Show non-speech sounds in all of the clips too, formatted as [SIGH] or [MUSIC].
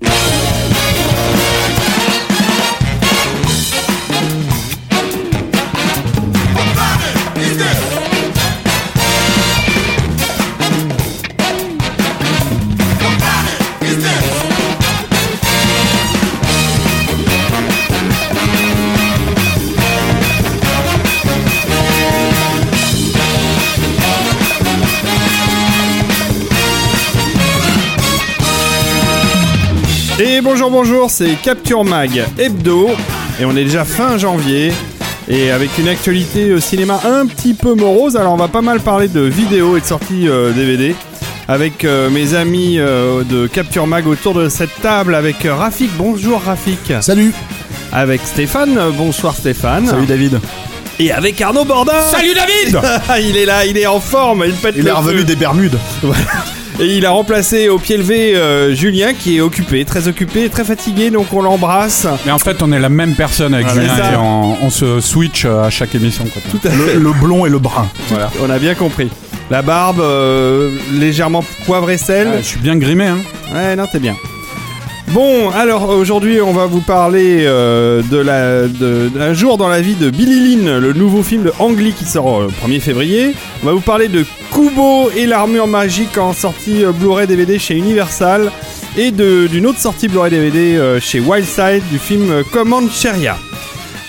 Yeah. Et bonjour, bonjour, c'est Capture Mag Hebdo, et on est déjà fin janvier, et avec une actualité au cinéma un petit peu morose, alors on va pas mal parler de vidéos et de sorties euh, DVD, avec euh, mes amis euh, de Capture Mag autour de cette table, avec euh, Rafik, bonjour Rafik, Salut. Avec Stéphane, euh, bonsoir Stéphane, Salut David. Et avec Arnaud Bordin Salut David. [LAUGHS] Il est là, il est en forme, il pète Il le est revenu feu. des Bermudes Et il a remplacé au pied levé euh, Julien qui est occupé, très occupé, très fatigué, donc on l'embrasse. Mais en fait, on est la même personne avec Voilà, Julien c'est ça. et on, on se switch euh, à chaque émission. Quoi. Tout à fait. le, le blond et le brun. Voilà. On a bien compris. La barbe, euh, légèrement poivre et sel. Ah, je suis bien grimé. Hein. Ouais, non, t'es bien. Bon, alors aujourd'hui, on va vous parler euh, de la d'un jour dans la vie de Billy Lynn, le nouveau film de Ang Lee qui sort euh, le 1er février. On va vous parler de Kubo et l'armure magique en sortie euh, Blu-ray DVD chez Universal et d'une autre sortie Blu-ray DVD euh, chez Wildside du film Command Sheria.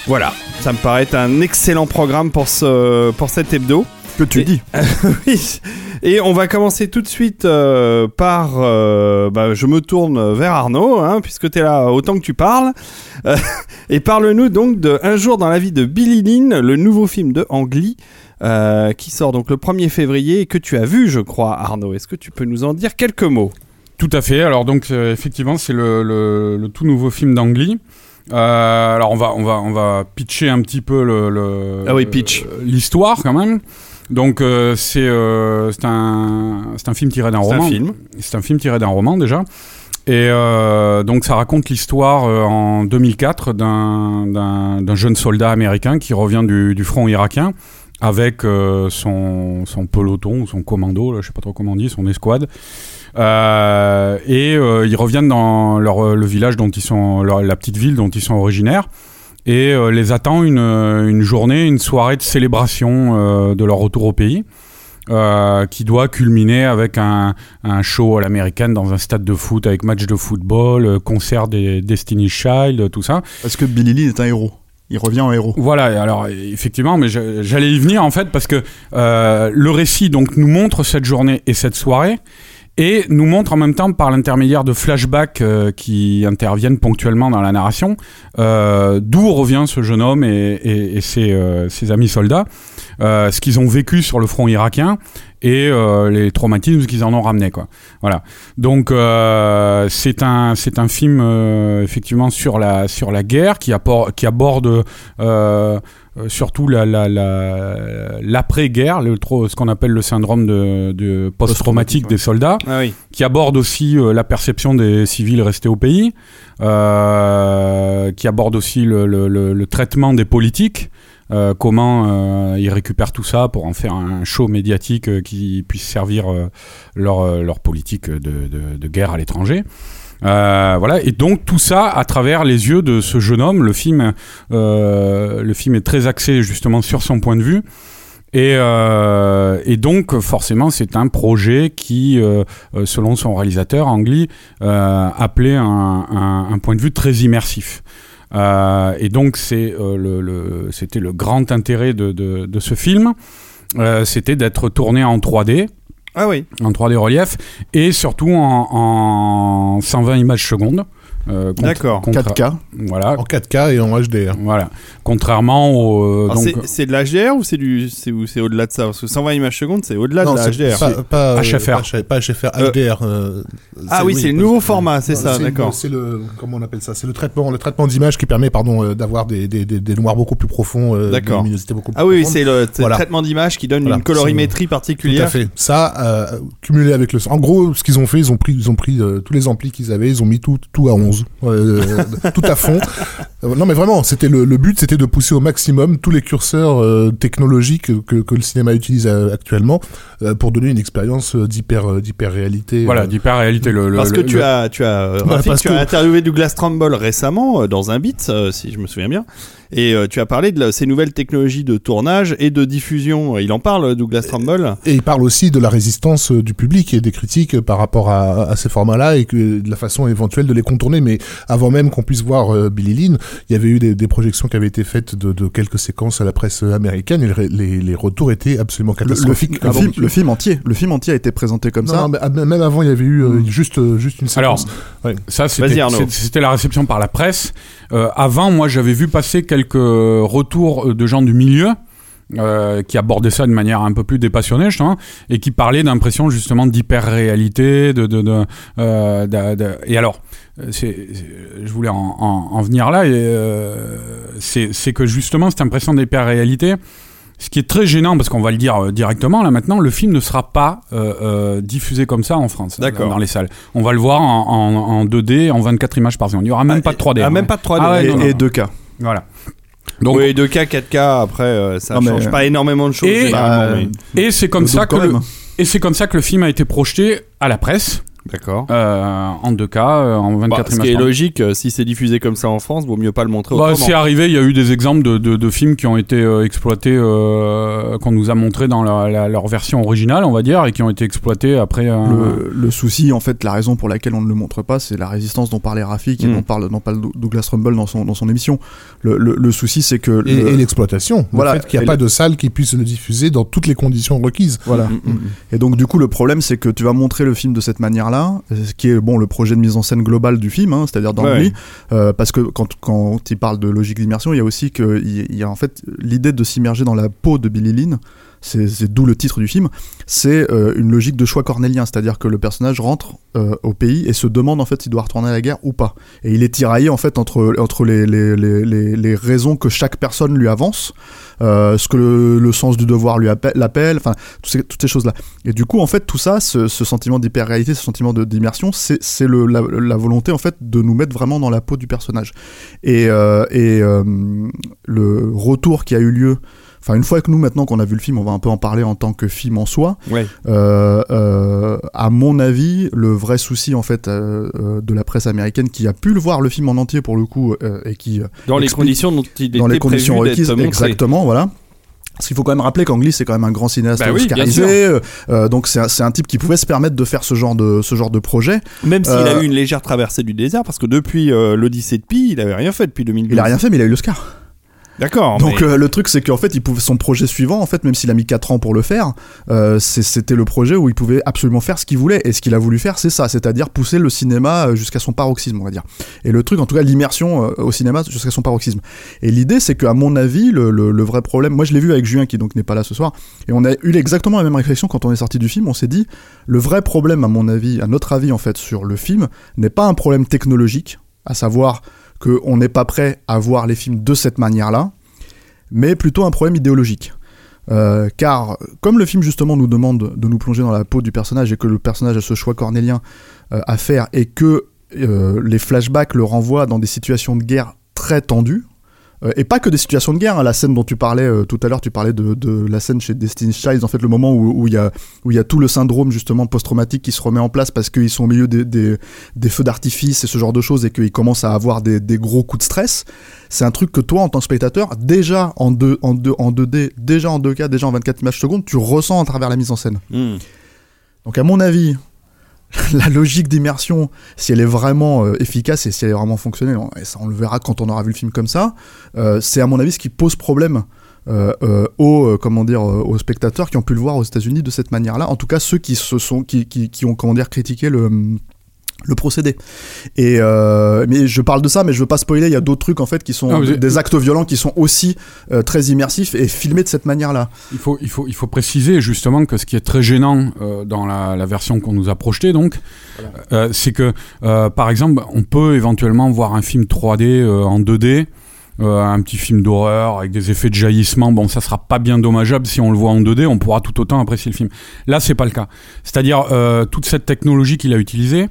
Voilà, ça me paraît un excellent programme pour ce pour cet hebdo. Que tu Et- dis [LAUGHS] Oui. Et on va commencer tout de suite euh, par. euh, bah, je me tourne vers Arnaud, hein, puisque tu es là autant que tu parles. Euh, [LAUGHS] et parle-nous donc de Un jour dans la vie de Billy Lynn, le nouveau film de Ang Lee, qui sort donc le 1er février et que tu as vu, je crois, Arnaud. Est-ce que tu peux nous en dire quelques mots? Tout à fait. Alors donc effectivement, c'est le, le- le tout nouveau film d'Angly. Alors on va on va on va pitcher un petit peu le, le- Ah oui, pitch. l'histoire quand même. Donc euh, c'est euh, c'est un c'est un film tiré d'un roman. C'est un film tiré d'un roman déjà. Et euh, donc ça raconte l'histoire euh, en 2004 d'un d'un d'un jeune soldat américain qui revient du, du front irakien avec euh, son, son peloton ou son commando, là, je sais pas trop comment on dit, son escouade. Euh, et euh, ils reviennent dans leur, le village dont ils sont, leur- la petite ville dont ils sont originaires. Et euh, les attend une, une journée, une soirée de célébration euh, de leur retour au pays. euh, qui doit culminer avec un, un show à l'américaine dans un stade de foot avec match de football, euh, concert des Destiny Child, tout ça. Parce que Billy Lynn est un héros. Il revient en héros. Voilà, alors effectivement, mais j'allais y venir en fait parce que euh, le récit donc nous montre cette journée et cette soirée et nous montre en même temps par l'intermédiaire de flashbacks euh, qui interviennent ponctuellement dans la narration euh, d'où revient ce jeune homme et, euh, ses amis soldats, ce qu'ils ont vécu sur le front irakien et euh, les traumatismes qu'ils en ont ramené quoi. Voilà. Donc euh, c'est un c'est un film euh, effectivement sur la sur la guerre qui, aborde surtout la, la, la- l'après-guerre, le ce qu'on appelle le syndrome de, de post-traumatique des soldats, Ah oui. qui aborde aussi la perception des civils restés au pays, qui aborde aussi le, le- le- le traitement des politiques. Euh, comment euh, ils récupèrent tout ça pour en faire un show médiatique euh, qui puisse servir leur, politique de, guerre à l'étranger. Voilà, et donc tout ça à travers les yeux de ce jeune homme. Le film, le film est très axé justement sur son point de vue. Et, donc forcément c'est un projet qui, selon son réalisateur Angli, appelait un point de vue très immersif. Euh, et donc c'est euh, le, le- c'était le grand intérêt de, de- de ce film, Euh, c'était d'être tourné en 3D, Ah oui. en 3D relief, et surtout en, en 120 images secondes. Euh, D'accord. contre- 4K. Voilà. En 4K et en HDR. Voilà. Contrairement au. euh, c'est- de l'HDR ou c'est du c'est ou c'est au-delà de ça parce que 120 images secondes c'est au-delà de la HDR. Pas, pas, HFR. Pas, HFR, Euh, HDR. euh, Ah oui, c'est le nouveau format, c'est ça, d'accord. C'est le comment on appelle ça? C'est le traitement, le traitement d'image qui permet, pardon, euh, d'avoir des, des, des, des noirs beaucoup plus profonds, euh, D'accord. des luminosité beaucoup plus Ah oui, c'est le, traitement d'image qui donne Voilà, une colorimétrie Tout à particulière. fait. Ça, cumulé avec le. En gros, ce qu'ils ont fait, ils ont pris, ils ont pris tous les amplis qu'ils avaient, ils ont mis tout, tout à 11, euh, tout à fond. Euh, non, mais vraiment, c'était le, le but, c'était de pousser au maximum tous les curseurs euh, technologiques que, que le cinéma utilise euh, actuellement euh, pour donner une expérience euh, d'hyper, euh, d'hyper réalité. Voilà, d'hyper-réalité. Le, le- Parce que le- tu le- as, tu as, euh, Bah, Rafik, tu as interviewé Douglas Trumbull récemment euh, dans un beat, euh, si je me souviens bien, et euh, tu as parlé de la- ces nouvelles technologies de tournage et de diffusion. Il en parle, Douglas Trumbull? Et il parle aussi de la résistance euh, du public et des critiques euh, par rapport à, à ces formats-là et que de la façon éventuelle de les contourner. Mais avant même qu'on puisse voir euh, Billy Lynn, il y avait eu des, des projections qui avaient été faites de, de quelques séquences à la presse américaine et les, retours étaient absolument le, catastrophiques. le avant film, que- le film entier, le film entier a été présenté comme Non, ça. mais, ah, même avant, il y avait eu euh, juste, juste une Alors, séquence. Ça, Arnaud. c'est- c'était la réception par la presse. Euh, avant, moi, j'avais vu passer quelques retours de gens du milieu. euh, qui abordaient ça de manière un peu plus dépassionnée, je trouve, et qui parlaient d'impression justement d'hyper-réalité, euh, et alors, euh, je voulais en, en- en venir là, euh, c'est que justement cette impression d'hyper-réalité, ce qui est très gênant, parce qu'on va le dire euh, directement là maintenant, le film ne sera pas euh, euh, diffusé comme ça en France, D'accord. dans les salles. On va le voir en, en, en 2D, en 24 images par seconde. Il n'y aura même pas de 3D. Ah, hein. même pas de 3D. Ah ouais, et, non, non, et non. 2K. Voilà. Donc, oui, 2K, 4K, après, euh, ça mais- change pas énormément de choses. Et- généralement, Bah, mais- et c'est comme le ça double que quand le, même. et c'est comme ça que le film a été projeté à la presse D'accord. euh, en 2K, euh, en 24 Bah, ce images qui est logique, euh, si c'est diffusé comme ça en France, vaut mieux pas le montrer Bah, autrement. c'est arrivé, il y a eu des exemples de, de, de films qui ont été euh, exploités, euh, qu'on nous a montrés dans la- la- leur version originale, on va dire, et qui ont été exploités après. euh, Le, le souci, en fait, la raison pour laquelle on ne le montre pas, c'est la résistance dont parlait Rafik et Mm. dont parle, dont parle Dou- Douglas Rumble dans son, dans son émission. Le, le, le souci, c'est que. Et, le- et l'exploitation. Voilà. Le fait qu'il n'y a pas le- de salle qui puisse le diffuser dans toutes les conditions requises. Voilà. Mm, mm, mm. Et donc, du coup, le problème, c'est que tu vas montrer le film de cette manière-là, ce qui est bon le projet de mise en scène global du film, hein, c'est-à-dire dans Ouais. lui, euh, parce que quand, quand il parle de logique d'immersion, il y a aussi que il y, il y a en fait l'idée de s'immerger dans la peau de Billy Lynn. C'est d'où le titre du film. C'est euh, une logique de choix cornélien, c'est-à-dire que le personnage rentre euh, au pays et se demande en fait s'il doit retourner à la guerre ou pas. Et il est tiraillé en fait entre entre les les, les, les, raisons que chaque personne lui avance, euh, ce que le, sens du devoir lui appelle, l'appelle, enfin toutes ces, toutes ces choses là. Et du coup, en fait, tout ça, ce, sentiment d'hyper-réalité, ce sentiment d'immersion, c'est la, la volonté, en fait, de nous mettre vraiment dans la peau du personnage. Et, et le retour qui a eu lieu, enfin, une fois que nous, maintenant qu'on a vu le film, on va un peu en parler en tant que film en soi, Ouais. euh, euh, à mon avis, le vrai souci, en fait, euh, de la presse américaine qui a pu le voir le film en entier, pour le coup, et qui, Dans les conditions dont il était dans les conditions requises, exactement, voilà. Parce qu'il faut quand même rappeler qu'Angly c'est quand même un grand cinéaste Bah oui, oscarisé, euh, donc c'est un, un type qui pouvait se permettre de faire ce genre de ce genre de projet. Même s'il Euh, a eu une légère traversée du désert, parce que depuis euh, l'Odyssée de Pi, il avait rien fait depuis 2012. Il a rien fait, mais il a eu l'Oscar. D'accord. Donc mais- euh, le truc c'est qu'en fait il pouvait son projet suivant en fait même s'il a mis 4 ans pour le faire, euh, c'était le projet où il pouvait absolument faire ce qu'il voulait et ce qu'il a voulu faire c'est ça, c'est-à-dire pousser le cinéma euh, jusqu'à son paroxysme on va dire. Et le truc en tout cas l'immersion euh, au cinéma jusqu'à son paroxysme. Et l'idée c'est qu'à mon avis le, le- le vrai problème, moi je l'ai vu avec Julien qui donc n'est pas là ce soir et on a eu exactement la même réflexion quand on est sorti du film, on s'est dit le vrai problème à mon avis, à notre avis en fait sur le film n'est pas un problème technologique, à savoir qu'on n'est pas prêt à voir les films de cette manière-là, mais plutôt un problème idéologique. Euh, car comme le film justement nous demande de nous plonger dans la peau du personnage et que le personnage a ce choix cornélien euh, à faire et que euh, les flashbacks le renvoient dans des situations de guerre très tendues, et pas que des situations de guerre, hein, la scène dont tu parlais euh, tout à l'heure, tu parlais de, de la scène chez Destiny's Child, en fait le moment où où il y, a, où il y a tout le syndrome justement post-traumatique qui se remet en place parce qu'ils sont au milieu des, des, des feux d'artifice et ce genre de choses et qu'ils commencent à avoir des, des gros coups de stress, c'est un truc que toi en tant que spectateur, déjà en, deux, en, deux, en 2D, déjà en 2K, déjà en 24 images secondes, tu ressens à travers la mise en scène. Hmm. Donc à mon avis, [LAUGHS] la logique d'immersion, si elle est vraiment euh, efficace et si elle est vraiment fonctionnelle, on, et ça, on le verra quand on aura vu le film comme ça, euh, c'est à mon avis ce qui pose problème euh, aux, comment dire, aux spectateurs qui ont pu le voir aux États-Unis de cette manière-là. En tout cas, ceux qui se sont, ont comment critiqué le le procédé. Et euh, mais je parle de ça, mais je veux pas spoiler. Il y a d'autres trucs en fait qui sont Non, des actes violents qui sont aussi euh, très immersifs et filmés de cette manière-là. Il faut, il, faut, il faut préciser justement que ce qui est très gênant euh, dans la, la version qu'on nous a projetée, donc, c'est que, par exemple, on peut éventuellement voir un film 3D euh, en 2D, euh, un petit film d'horreur avec des effets de jaillissement. Bon, ça sera pas bien dommageable si on le voit en 2D, on pourra tout autant apprécier le film. Là, c'est pas le cas. C'est-à-dire, euh, toute cette technologie qu'il a utilisée,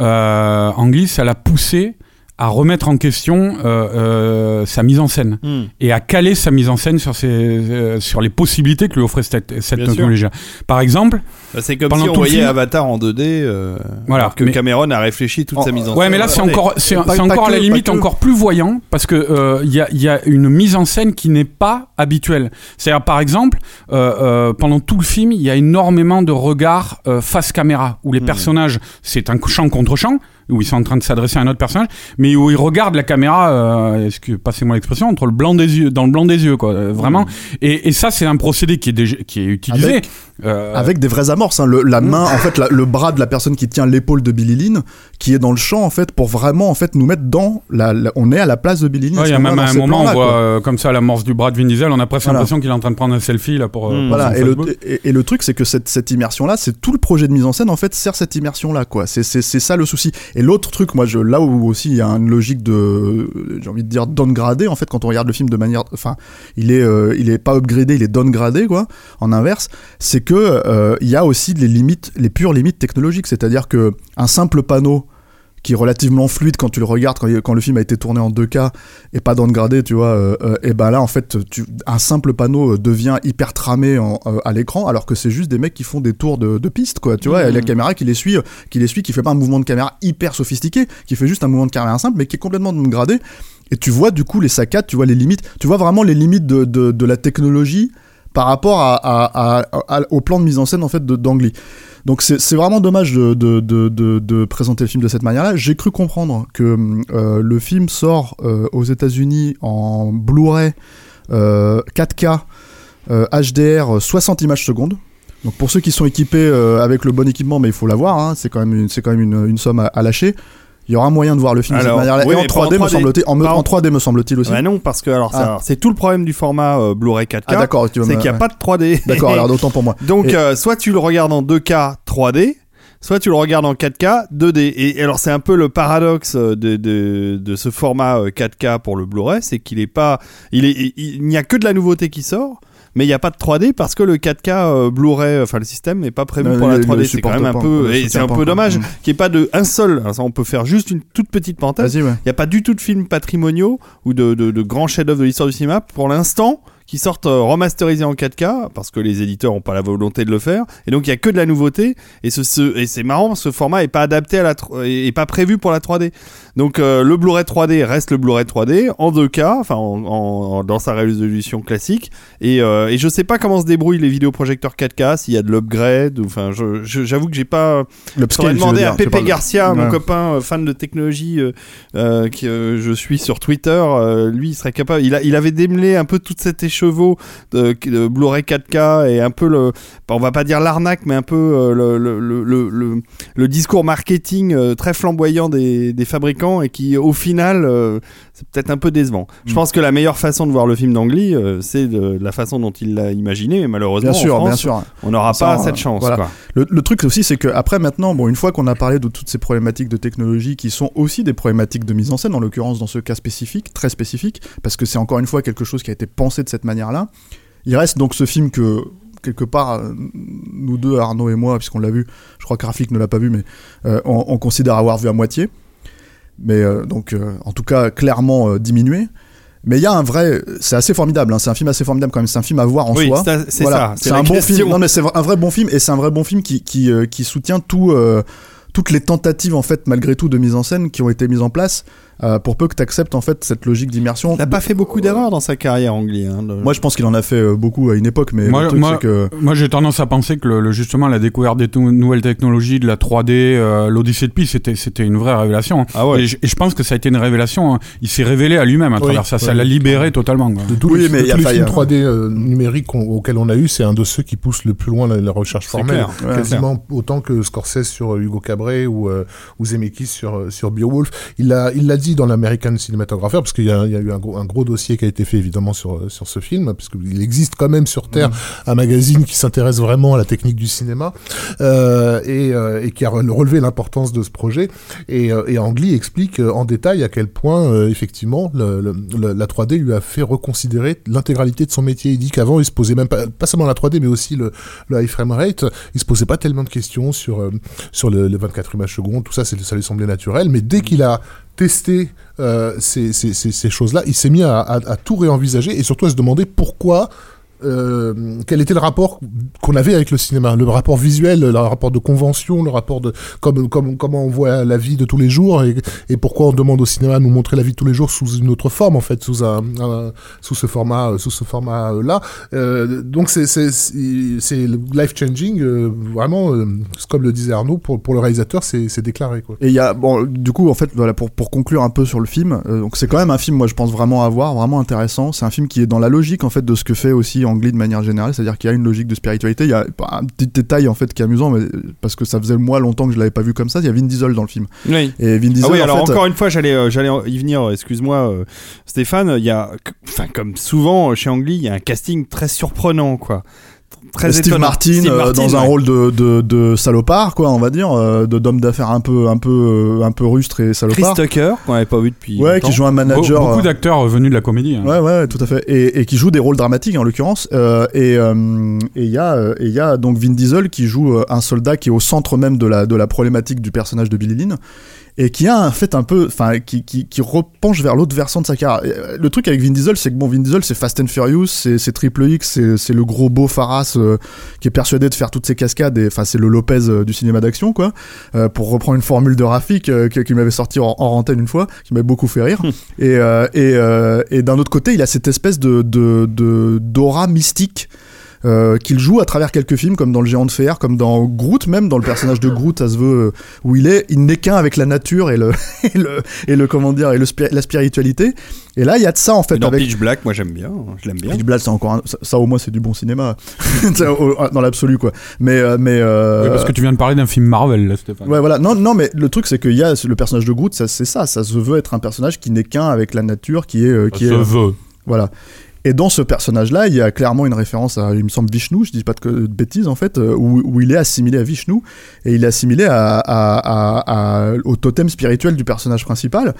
euh, Anglis, elle a poussé à remettre en question euh, euh, sa mise en scène Hmm. et à caler sa mise en scène sur, ses, euh, sur les possibilités que lui offrait cette, cette technologie. Par exemple, Bah, c'est comme Pendant si on voyait film- Avatar en 2D, euh, Voilà, alors que mais- Cameron a réfléchi toute En- sa mise en ouais, scène. mais là c'est encore, c'est encore à la limite encore plus voyant parce que euh, il y, a, il y a une mise en scène qui n'est pas habituelle. C'est-à-dire par exemple, euh, euh, pendant tout le film, il y a énormément de regards euh, face caméra où les Hmm. personnages, c'est un champ contre champ où ils sont en train de s'adresser à un autre personnage, mais où ils regardent la caméra, euh, est-ce que passez-moi l'expression, entre le blanc des yeux, dans le blanc des yeux, quoi, euh, vraiment. Et, et ça, c'est un procédé qui est déjà, qui est utilisé. Avec- euh, Avec des vraies amorces, hein. le, la main, en fait, la- le bras de la personne qui tient l'épaule de Billy Lynn, qui est dans le champ, en fait, pour vraiment, en fait, nous mettre dans la, la- on est à la place de Billy Lynn. Ouais, il y a même à un moment, on voit quoi. euh, comme ça l'amorce du bras de Vin Diesel. On a presque Voilà. l'impression qu'il est en train de prendre un selfie là pour. euh, Mm. pour Voilà, et le, Facebook. et, et le truc, c'est que cette, cette immersion-là, c'est tout le projet de mise en scène, en fait, sert cette immersion-là, quoi. C'est, c'est, c'est ça le souci. Et l'autre truc, moi, je, là où aussi il y a une logique de, j'ai envie de dire, downgradé, en fait, quand on regarde le film de manière, enfin, il est, euh, il est pas upgradé, il est downgradé, quoi, en inverse, c'est que, euh, il y a aussi les limites, les pures limites technologiques, c'est-à-dire que un simple panneau, qui est relativement fluide quand tu le regardes quand, le film a été tourné en 2K et pas downgradé tu vois euh, euh, et ben là en fait tu, un simple panneau euh, devient hyper tramé en- euh, à l'écran alors que c'est juste des mecs qui font des tours de, de piste quoi tu vois et la caméra qui les suit euh, qui les suit qui fait pas un mouvement de caméra hyper sophistiqué qui fait juste un mouvement de caméra simple mais qui est complètement downgradé et tu vois du coup les saccades tu vois les limites. Tu vois vraiment les limites de, de, de la technologie par rapport à, à- à- à- au plan de mise en scène en fait de d'Angly. Donc c'est vraiment dommage de, de, de, de, présenter le film de cette manière-là. J'ai cru comprendre que euh, le film sort euh, aux États-Unis en Blu-ray euh, 4K euh, HDR 60 images secondes. Donc pour ceux qui sont équipés euh, avec le bon équipement, mais il faut l'avoir, hein, c'est quand même une, quand même une, somme à lâcher. Il y aura moyen de voir le film de cette manière-là. oui, Et en mais pas en 3D, me 3D. semble-t-il. En, me- Pas en- en 3D, me semble-t-il aussi. Bah non, parce que alors, Ah. c'est- tout le problème du format euh, Blu-ray 4K. ah d'accord, c'est qu'il n'y a ouais. pas de 3D. D'accord, alors [LAUGHS] d'autant pour moi. Donc, Et- euh, soit tu le regardes en 2K 3D, soit tu le regardes en 4K 2D. Et, alors, c'est un peu le paradoxe euh, de, de, de ce format euh, 4K pour le Blu-ray, c'est qu'il est pas, il est, il, il n'y a que de la nouveauté qui sort. Mais il n'y a pas de 3D parce que le 4K euh, Bluray, enfin le système n'est pas prévu Euh, pour la le- le 3D. C'est quand même un pas, peu, et c'est un dommage Mm. qu'il n'y ait pas de un seul. Alors ça, on peut faire juste une toute petite parenthèse. Il n'y a pas du tout de films patrimoniaux ou de, de, de grands chefs-d'œuvre de l'histoire du cinéma pour l'instant qui sortent euh, remasterisés en 4K parce que les éditeurs n'ont pas la volonté de le faire et donc il y a que de la nouveauté et ce, ce- et c'est marrant ce format est pas adapté à la est pas prévu pour la 3D donc euh, le Blu-ray 3D reste le Blu-ray 3D en 2K enfin en, en- dans sa résolution classique et, euh, et je sais pas comment se débrouillent les vidéoprojecteurs 4K s'il y a de l'upgrade enfin je- je- j'avoue que j'ai pas J'aurais demandé à Pepe de- Garcia, mon Ouais. copain euh, fan de technologie euh, euh, que je suis sur Twitter, lui il serait capable. Il, a, il avait démêlé un peu tout cet écheveau de, de Blu-ray 4K et un peu le, on va pas dire l'arnaque, mais un peu le, le, le, le, le- le discours marketing très flamboyant des, des fabricants et qui au final euh, c'est peut-être un peu décevant. Je Mm. pense que la meilleure façon de voir le film d'Angly, euh, c'est de, de la façon dont il l'a imaginé, mais malheureusement Bien sûr, en France, bien sûr. on n'aura pas cette chance. voilà. quoi. Le, le truc aussi, c'est que après maintenant, bon, une fois qu'on a parlé de toutes ces problématiques de technologie qui sont aussi des problématiques de mise en scène, en l'occurrence dans ce cas spécifique, très spécifique, parce que c'est encore une fois quelque chose qui a été pensé de cette manière-là. Il reste donc ce film que quelque part euh, nous deux, Arnaud et moi, puisqu'on l'a vu, je crois que Rafik ne l'a pas vu, mais euh, on, on considère avoir vu à moitié. Mais euh, donc, euh, en tout cas, clairement euh, diminué. Mais il y a un vrai, c'est assez formidable. hein, c'est un film assez formidable quand même. C'est un film à voir en Oui, soi. c'est Voilà, ça. c'est un bon question. film. Non mais c'est un vrai bon film et c'est un vrai bon film qui qui, qui soutient tout euh, toutes les tentatives en fait malgré tout de mise en scène qui ont été mises en place euh, pour peu que tu acceptes en fait cette logique d'immersion. Il n'a pas fait beaucoup d'erreurs dans sa carrière, Angli. hein, le- Moi je pense qu'il en a fait euh, beaucoup à une époque mais Moi- le truc moi- que Moi, j'ai tendance à penser que le, le- justement la découverte des nouvelles technologies, de la 3D, euh, l'Odyssée de Pi, c'était c'était une vraie révélation. Ah ouais. Et, je, et je pense que ça a été une révélation. hein. Il s'est révélé à lui-même à Oui, travers ça. Ça l'a libéré totalement. quoi. De tous Oui, les, mais de y a les films y a- 3D euh, numériques auxquels on a eu, c'est un de ceux qui pousse le plus loin la, la recherche formelle. clair. Quasiment autant que Scorsese sur euh, Hugo Cabret Cabré ou, euh, ou Zemeckis sur, sur Beowulf. Il l'a il l'a dit dans l'American Cinematographer, parce qu'il y, a- il y a eu un gros, un gros dossier qui a été fait évidemment sur, sur ce film, parce qu'il existe quand même sur Terre un magazine qui s'intéresse vraiment à la technique du cinéma euh, et, euh, et qui a re- relevé l'importance de ce projet. Et, euh, et Angli explique euh, en détail à quel point, euh, effectivement, le- le- le- la 3D lui a fait reconsidérer l'intégralité de son métier. Il dit qu'avant, il se posait même pas, pas seulement la 3D, mais aussi le, le high frame rate. Il se posait pas tellement de questions sur, euh, sur le, les 24 images secondes, tout ça, ça lui semblait naturel. Mais dès qu'il a testé euh, ces, choses-là, il s'est mis à tout réenvisager et surtout à se demander pourquoi euh, quel était le rapport qu'on avait avec le cinéma, le rapport visuel, le rapport de convention, le rapport de comme, comme comment on voit la vie de tous les jours et, et pourquoi on demande au cinéma de nous montrer la vie de tous les jours sous une autre forme en fait, sous un, un- sous ce format, sous ce format là. Euh, donc c'est c'est c'est life changing, vraiment, euh, comme le disait Arnaud, pour pour le réalisateur, c'est c'est déclaré quoi. Et il y a, bon, du coup, en fait, voilà, pour, pour conclure un peu sur le film, euh, donc c'est quand même un film, moi, je pense vraiment à voir, vraiment intéressant. C'est un film qui est dans la logique, en fait, de ce que fait aussi Ang Lee de manière générale, c'est-à-dire qu'il y a une logique de spiritualité. Il y a un petit détail, en fait, qui est amusant, mais parce que ça faisait moi longtemps que je l'avais pas vu comme ça. Il y a Vin Diesel dans le film. Oui. Et Vin Diesel, Ah oui, en alors fait, encore une fois, j'allais euh, j'allais y venir, excuse-moi euh, Stéphane, il y a enfin comme souvent chez Angli, il y a un casting très surprenant quoi. Très Steve étonnant. Martin, Steve euh, Martin, dans un ouais. rôle de, de, de salopard, quoi, on va dire, euh, de d'homme d'affaires un peu, un peu, euh, un peu rustre et Chris salopard. Tucker qu'on n'avait pas vu depuis Ouais, longtemps. qui joue un Be- manager. beaucoup euh, d'acteurs venus de la comédie. hein. Ouais, ouais, tout à fait. Et, et qui joue des rôles dramatiques en l'occurrence. Euh, et euh, et il y a, il y a donc Vin Diesel qui joue un soldat qui est au centre même de la de la problématique du personnage de Billy Lynn et qui a un fait un peu, enfin, qui, qui, qui repenche vers l'autre versant de sa carrière. Euh, Le truc avec Vin Diesel, c'est que bon, Vin Diesel, c'est Fast and Furious, c'est Triple X, c'est le gros beau Faras euh, qui est persuadé de faire toutes ces cascades. Et enfin, c'est le Lopez euh, du cinéma d'action, quoi. Euh, pour reprendre une formule de Rafik qui, m'avait sorti en, en une fois, qui m'avait beaucoup fait rire. [LAUGHS] Et, et, et d'un autre côté, il a cette espèce de- d'aura mystique euh, qu'il joue à travers quelques films, comme dans Le Géant de Fer, comme dans Groot, même dans le personnage de Groot, ça se veut, euh, où il est, il n'est qu'un avec la nature et le, [LAUGHS] et le, et le comment dire, et le la spiritualité. Et là, il y a de ça en fait Et dans avec. Pitch Black, moi j'aime bien, je l'aime bien. Pitch Black, c'est encore un- ça, ça, au moins c'est du bon cinéma [LAUGHS] dans l'absolu quoi. Mais euh, mais euh, Oui, parce que tu viens de parler d'un film Marvel, là, Stéphane. Ouais, voilà. Non, non, mais le truc, c'est qu'il y a le personnage de Groot, ça, c'est ça. Ça se veut être un personnage qui n'est qu'un avec la nature, qui est, euh, Ça qui se est, veut. voilà. Et dans ce personnage-là, il y a clairement une référence à, il me semble, Vishnu, je dis pas de, de bêtises en fait, euh, où, où il est assimilé à Vishnu, et il est assimilé à, à- au totem spirituel du personnage principal.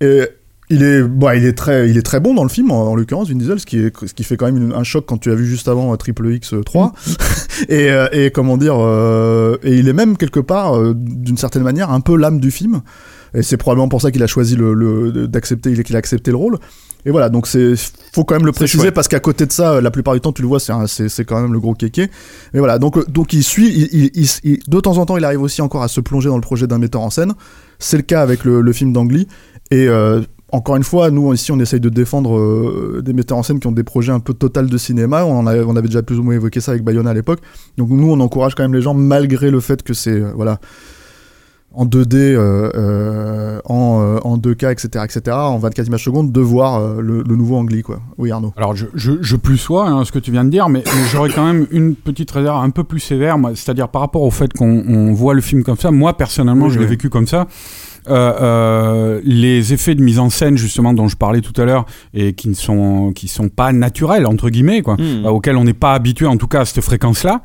Et il est, bon, il est très, il est très bon dans le film, en, en l'occurrence, Vin Diesel, ce qui, est, ce qui fait quand même une- un choc quand tu as vu juste avant euh, Triple X 3. [LAUGHS] et, euh, et comment dire, euh, et il est même quelque part, euh, d'une certaine manière, un peu l'âme du film. Et c'est probablement pour ça qu'il a choisi le, le- d'accepter, il- qu'il a accepté le rôle. Et voilà, donc c'est, faut quand même le préciser parce qu'à côté de ça, la plupart du temps, tu le vois, c'est, quand même le gros kéké. Mais voilà, donc, euh, donc il suit, il, il- il- il- de temps en temps, il arrive aussi encore à se plonger dans le projet d'un metteur en scène. C'est le cas avec le, le film d'Angly. Et euh, encore une fois, nous ici, on essaye de défendre euh, des metteurs en scène qui ont des projets un peu total de cinéma. On, en avait, on avait déjà plus ou moins évoqué ça avec Bayona à l'époque. Donc nous, on encourage quand même les gens, malgré le fait que c'est euh, voilà en 2D, euh, euh, en, euh, en 2K, etc., etc., en 24 images secondes, de voir euh, le, le nouveau Angly, quoi. Oui, Arnaud. Alors, je, je, je plus sois hein, ce que tu viens de dire, mais, mais j'aurais quand même une petite réserve un peu plus sévère, moi, c'est-à-dire par rapport au fait qu'on on voit le film comme ça. Moi, personnellement, Oui, je l'ai oui. vécu comme ça. Euh, euh, les effets de mise en scène, justement, dont je parlais tout à l'heure, et qui ne sont, qui sont pas naturels, entre guillemets, quoi, Hmm. euh, auxquels on n'est pas habitué, en tout cas, à cette fréquence-là.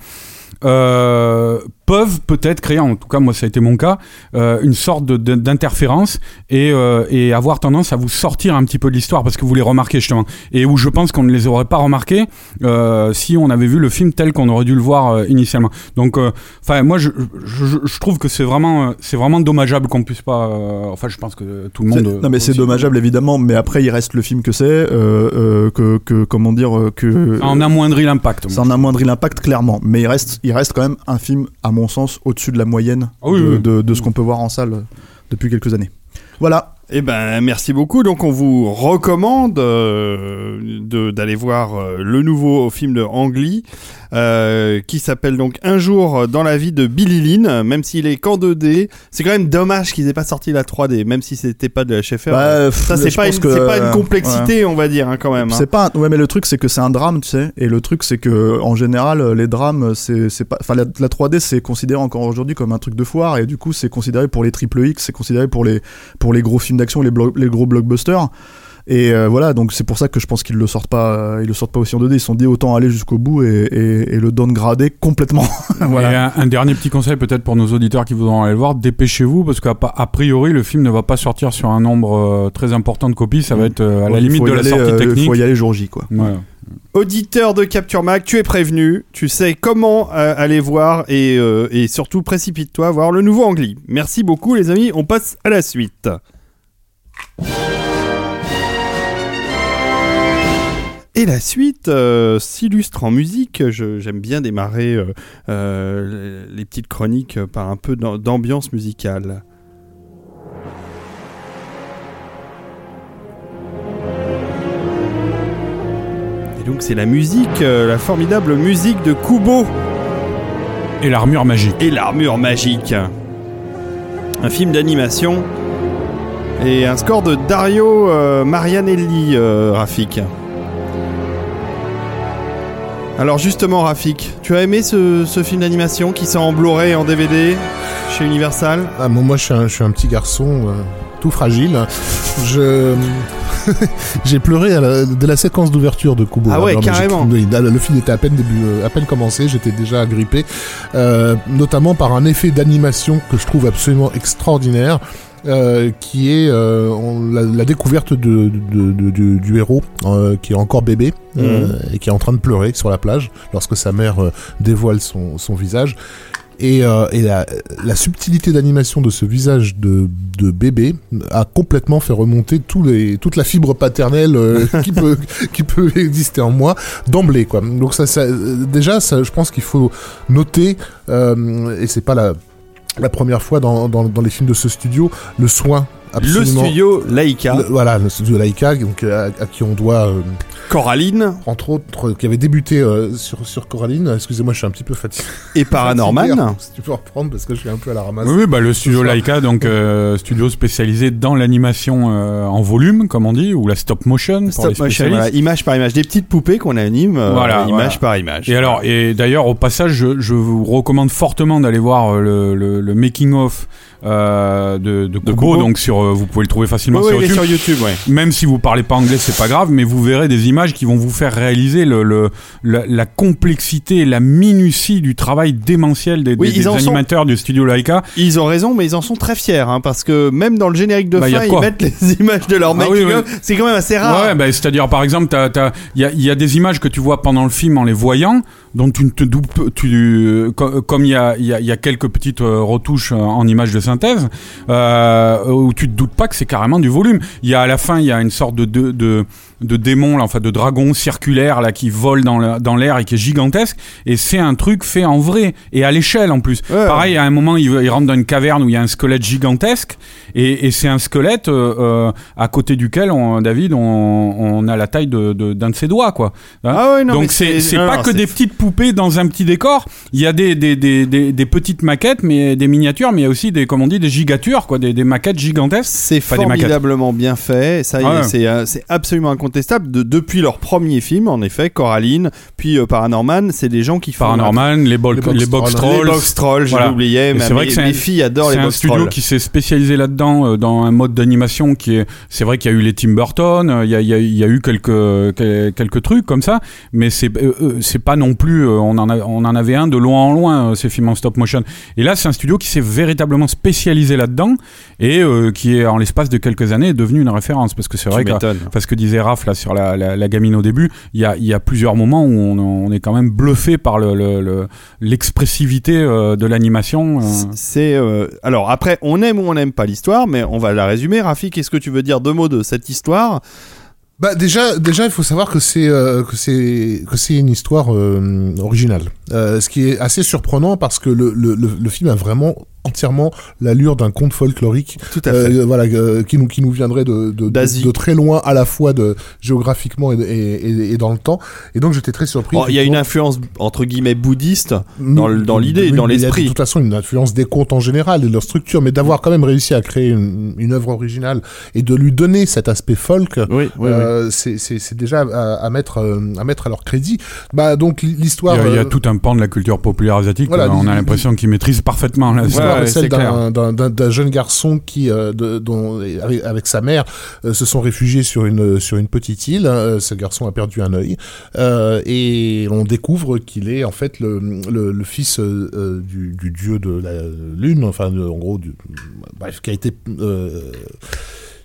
euh, peuvent peut-être créer, en tout cas moi ça a été mon cas, euh, une sorte d'interférence et, euh, et avoir tendance à vous sortir un petit peu de l'histoire parce que vous les remarquez justement et où je pense qu'on ne les aurait pas remarqués euh, si on avait vu le film tel qu'on aurait dû le voir initialement. Donc, enfin moi je, je, trouve que c'est vraiment c'est vraiment dommageable qu'on puisse pas. enfin je pense que tout le monde. non mais c'est dommageable évidemment, mais après il reste le film que c'est, que, que comment dire que Ça en amoindrit l'impact. ça en amoindrit l'impact clairement, mais il reste, il reste quand même un film à mon sens au-dessus de la moyenne Ah oui, de, oui. de- de ce qu'on peut voir en salle euh, depuis quelques années. Voilà. Eh ben, merci beaucoup. Donc, on vous recommande euh, de- d'aller voir euh, le nouveau film de Ang Lee. Euh, qui s'appelle donc Un jour dans la vie de Billy Lynn, même s'il est qu'en 2D. C'est quand même dommage qu'ils aient pas sorti la 3D, même si c'était pas de la HFR. Bah, ça, je c'est pas, une- que, pas une euh, complexité, on va dire, hein, quand même. hein. C'est pas un- ouais mais le truc c'est que c'est un drame tu sais et le truc c'est que en général les drames c'est pas enfin la, la 3D c'est considéré encore aujourd'hui comme un truc de foire et du coup c'est considéré pour les triple X c'est considéré pour les pour les gros films d'action les gros blockbusters et euh, voilà donc c'est pour ça que je pense qu'ils le sortent pas euh, ils le sortent pas aussi en 2D ils se sont dit autant aller jusqu'au bout et, et, et le downgrader complètement [LAUGHS] voilà Et un, un dernier petit conseil peut-être pour nos auditeurs qui voudront aller le voir, dépêchez-vous parce qu'a a priori le film ne va pas sortir sur un nombre euh, très important de copies, ça va être euh, à la Il limite de la aller, sortie euh, technique. faut y aller jour J quoi Voilà. Auditeur de Capture Mag, tu es prévenu, tu sais comment euh, aller voir et, euh, et surtout précipite-toi voir le nouveau Angly. Merci beaucoup les amis, on passe à la suite. Et la suite euh, s'illustre en musique. J'aime bien démarrer euh, euh, les petites chroniques par un peu d'am- d'ambiance musicale. Et donc c'est la musique, la formidable musique de Kubo Et l'armure magique. et l'armure magique. Un film d'animation et un score de Dario Marianelli, Rafik. Alors justement, Rafik, tu as aimé ce, ce film d'animation qui sort en Blu-ray et en DVD chez Universal? Ah, moi, moi, je suis un, je suis un petit garçon euh, tout fragile. Je [LAUGHS] j'ai pleuré à la, dès la séquence d'ouverture de Kubo. Ah ouais, Alors, carrément. le film était à peine début, euh, à peine commencé, j'étais déjà agrippé, euh, notamment par un effet d'animation que je trouve absolument extraordinaire. Euh, qui est euh, on- la, la découverte de, de- de- du, du héros euh, qui est encore bébé Mhm. et qui est en train de pleurer sur la plage lorsque sa mère dévoile son, son visage et, et la, la subtilité d'animation de ce visage de, bébé a complètement fait remonter tous les, toute la fibre paternelle [LAUGHS] qui, peut, qui peut exister en moi d'emblée. Quoi. Donc ça, ça, déjà, ça, je pense qu'il faut noter, et c'est pas la, la première fois dans, dans, dans les films de ce studio, le soin Le absolument... studio Laika, le- voilà, le studio Laika, donc, à, à qui on doit, euh, Coraline entre autres, qui avait débuté euh, sur, sur Coraline. Excusez-moi, je suis un petit peu fatigué. et Paranorman. Si tu peux reprendre, parce que je suis un peu à la ramasse. Oui, oui, bah, le studio. Laika, donc euh, studio spécialisé dans l'animation euh, en volume, comme on dit, ou la stop motion pour Stop les motion, voilà, image par image, des petites poupées qu'on anime, euh, Voilà, image voilà. par image. Et alors, et d'ailleurs, au passage, je, je vous recommande fortement d'aller voir euh, le, le, le making of euh, de, de, Kubo, Kubo. donc sur, euh, vous pouvez le trouver facilement ouais, sur est YouTube. sur YouTube, ouais. Même si vous parlez pas anglais, c'est pas grave, mais vous verrez des images qui vont vous faire réaliser le, le, la, la complexité la minutie du travail démentiel des, Oui, des- sont- animateurs du studio Laika. Ils ont raison, mais ils en sont très fiers, hein, parce que même dans le générique de Bah, fin, ils mettent les [LAUGHS] images de leur Ah oui, oui. C'est quand même assez rare. Ouais, bah, c'est-à-dire par exemple, t'as- t'as- il y a, il y a des images que tu vois pendant le film en les voyant, dont tu te doutes, tu, co- comme il y a, y, a, y a quelques petites euh, retouches euh, en images de synthèse, euh, où tu te doutes pas que c'est carrément du volume. Il y a à la fin, il y a une sorte de de, de, de démon, là, enfin de dragon circulaire là qui vole dans l'air et qui est gigantesque, et c'est un truc fait en vrai et à l'échelle en plus. Ouais. Pareil, à un moment, il, il rentre dans une caverne où il y a un squelette gigantesque, et, et c'est un squelette euh, euh, à côté duquel, on, David, on, on a la taille de- de- d'un de, ses doigts, quoi. Hein Ah ouais, non, Donc c'est c'est non, pas non, que des petites poupées dans un petit décor. Il y a des, des, des, des, des petites maquettes, mais des miniatures, mais il y a aussi des, comme on dit, des gigatures, quoi, des, des maquettes gigantesques. C'est formidablement bien fait. Ça, Ah ouais. c'est euh, c'est absolument incontestable. De, depuis leur premier film, en effet, Coraline, puis euh, Paranorman, c'est des gens qui font Paranorman, les, bol- Les box les box trolls. Les trolls. box trolls, Voilà. l'oubliais, Et mais c'est vrai mes, que c'est mes un- filles adorent les C'est un box studio trolls. qui s'est spécialisé là-dedans, euh, dans un mode d'animation qui est. C'est vrai qu'il y a eu les Tim Burton, euh, il y a, il y a- il y a eu quelques quel- quelques trucs comme ça, mais c'est euh, c'est pas non plus. on en a, on en avait un de loin en loin ces films en stop motion. Et là, c'est un studio qui s'est véritablement spécialisé là-dedans et qui est en l'espace de quelques années est devenu une référence parce que c'est vrai que parce que disait Raph là sur la, la, la gamine au début, il y a, il y a plusieurs moments où on, on est quand même bluffé par le- le- le- l'expressivité euh, de l'animation. euh. C'est euh, alors après on aime ou on n'aime pas l'histoire, mais on va la résumer. Rafi, qu'est-ce que tu veux dire deux mots de cette histoire? Bah déjà, déjà, il faut savoir que c'est euh, que c'est que c'est une histoire euh, originale. Euh, ce qui est assez surprenant parce que le, le, le, le film a vraiment entièrement l'allure d'un conte folklorique Tout à fait. euh, voilà, euh, qui nous qui nous viendrait de de, de, D'Asie. de très loin à la fois de géographiquement et, et, et- et dans le temps. Et donc j'étais très surpris. Bon, Il y a une influence entre guillemets bouddhiste dans le- dans l'idée, dans mais il y a l'esprit. De toute façon, une influence des contes en général et de leur structure, mais d'avoir quand même réussi à créer une, une œuvre originale et de lui donner cet aspect folk. Oui, oui, oui. euh, c'est- c'est c'est déjà à, à mettre euh, à mettre à leur crédit. Bah donc l'histoire. Il y, a, il y a euh, tout un pan de la culture populaire asiatique. Voilà, on a l'impression qu'ils maîtrisent parfaitement la L'histoire Ouais, celle d'un- jeune garçon qui, euh, de, dont, avec, avec sa mère, euh, se sont réfugiés sur une sur une petite île. Euh, ce garçon a perdu un œil et on découvre qu'il est en fait le, le, le fils du, du dieu de la lune, enfin en gros, du, bref, qui a été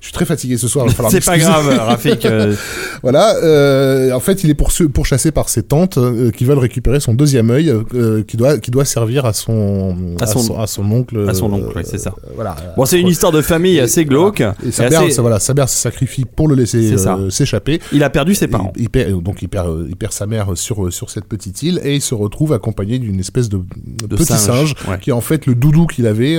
je suis très fatigué ce soir. [LAUGHS] C'est pas grave, Rafik. euh, [LAUGHS] Voilà, euh, en fait, il est pourchassé par ses tantes euh, qui veulent récupérer son deuxième œil, euh, qui doit qui doit servir à son À son- à son oncle. à son oncle, oui, c'est ça. voilà. Bon, c'est une histoire de famille assez glauque. Et sa mère, assez- ça, voilà, sa mère se sacrifie pour le laisser euh, s'échapper. Il a perdu ses parents. Il, il perd, donc il perd, il perd sa mère sur sur cette petite île et il se retrouve accompagné d'une espèce de, De petit singe, Ouais. qui est en fait le doudou qu'il avait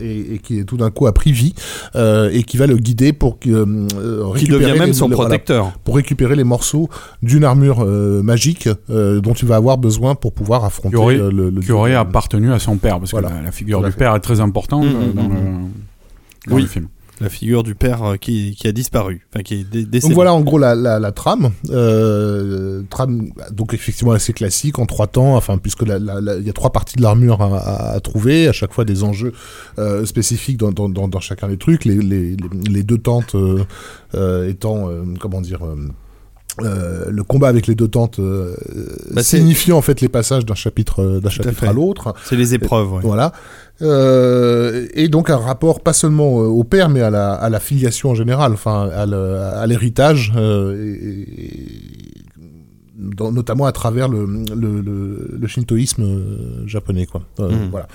et, et qui tout d'un coup a pris vie et qui va le guider pour euh, Qui récupérer devient même les- son voilà, protecteur. pour récupérer les morceaux d'une armure euh, magique euh, dont tu vas avoir besoin pour pouvoir affronter Qui aurait- euh, le, le qui aurait appartenu à son père, parce Voilà. que la, la figure du père est très importante Mhm, euh, dans, mhm. le, dans Oui. le film. La figure du père euh, qui, qui a disparu. Enfin, qui est dé- décédé. Donc voilà en gros la, la, trame. Euh, trame donc effectivement assez classique en trois temps, enfin puisque il y a trois parties de l'armure à, trouver, à chaque fois des enjeux euh, spécifiques dans, dans, chacun des trucs. Les, les, les, deux tentes étant comment dire. Euh, le combat avec les deux tentes euh, Bah, signifiant en fait les passages d'un chapitre euh, d'un chapitre à l'autre. C'est les épreuves, ouais. Voilà. Euh, et donc un rapport pas seulement euh, au père, mais à la, à la filiation en général, enfin à l'héritage, et- et- dans- notamment à travers le, le, le, le shintoïsme euh, japonais, quoi. Euh, Mhm. Voilà.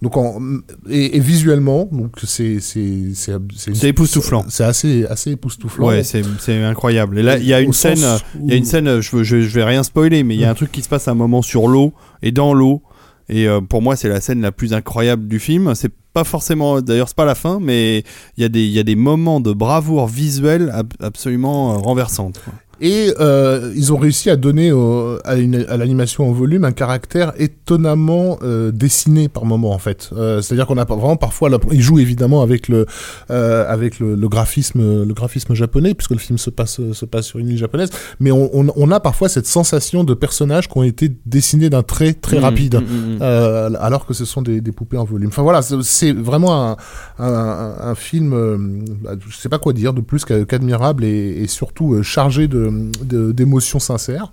Donc en, et, et visuellement, donc c'est c'est c'est époustouflant. C'est assez assez époustouflant. Ouais, c'est c'est incroyable. Et là, il y a une scène, il y a une scène, je, je, je vais rien spoiler, mais il y a un truc qui se passe à un moment sur l'eau et dans l'eau. Et euh, pour moi, c'est la scène la plus incroyable du film. C'est pas forcément, d'ailleurs, c'est pas la fin, mais il y a des, il y a des moments de bravoure visuelle ab- absolument renversantes. quoi. Et euh, ils ont réussi à donner au- à, l'animation en volume un caractère étonnamment euh, dessiné par moment en fait. Euh, C'est-à-dire qu'on a pas- vraiment parfois, la- ils jouent évidemment avec le euh, avec le, le graphisme le graphisme japonais puisque le film se passe se passe sur une île japonaise, mais on, on, on a parfois cette sensation de personnages qui ont été dessinés d'un trait très Mhm, rapide. mhm, mhm. Euh, alors que ce sont des, des poupées en volume. Enfin voilà, c'est- vraiment un, un, un- un film, euh, bah, je sais pas quoi dire, de plus qu'a- qu'admirable et, et surtout chargé de de- d'émotions sincères.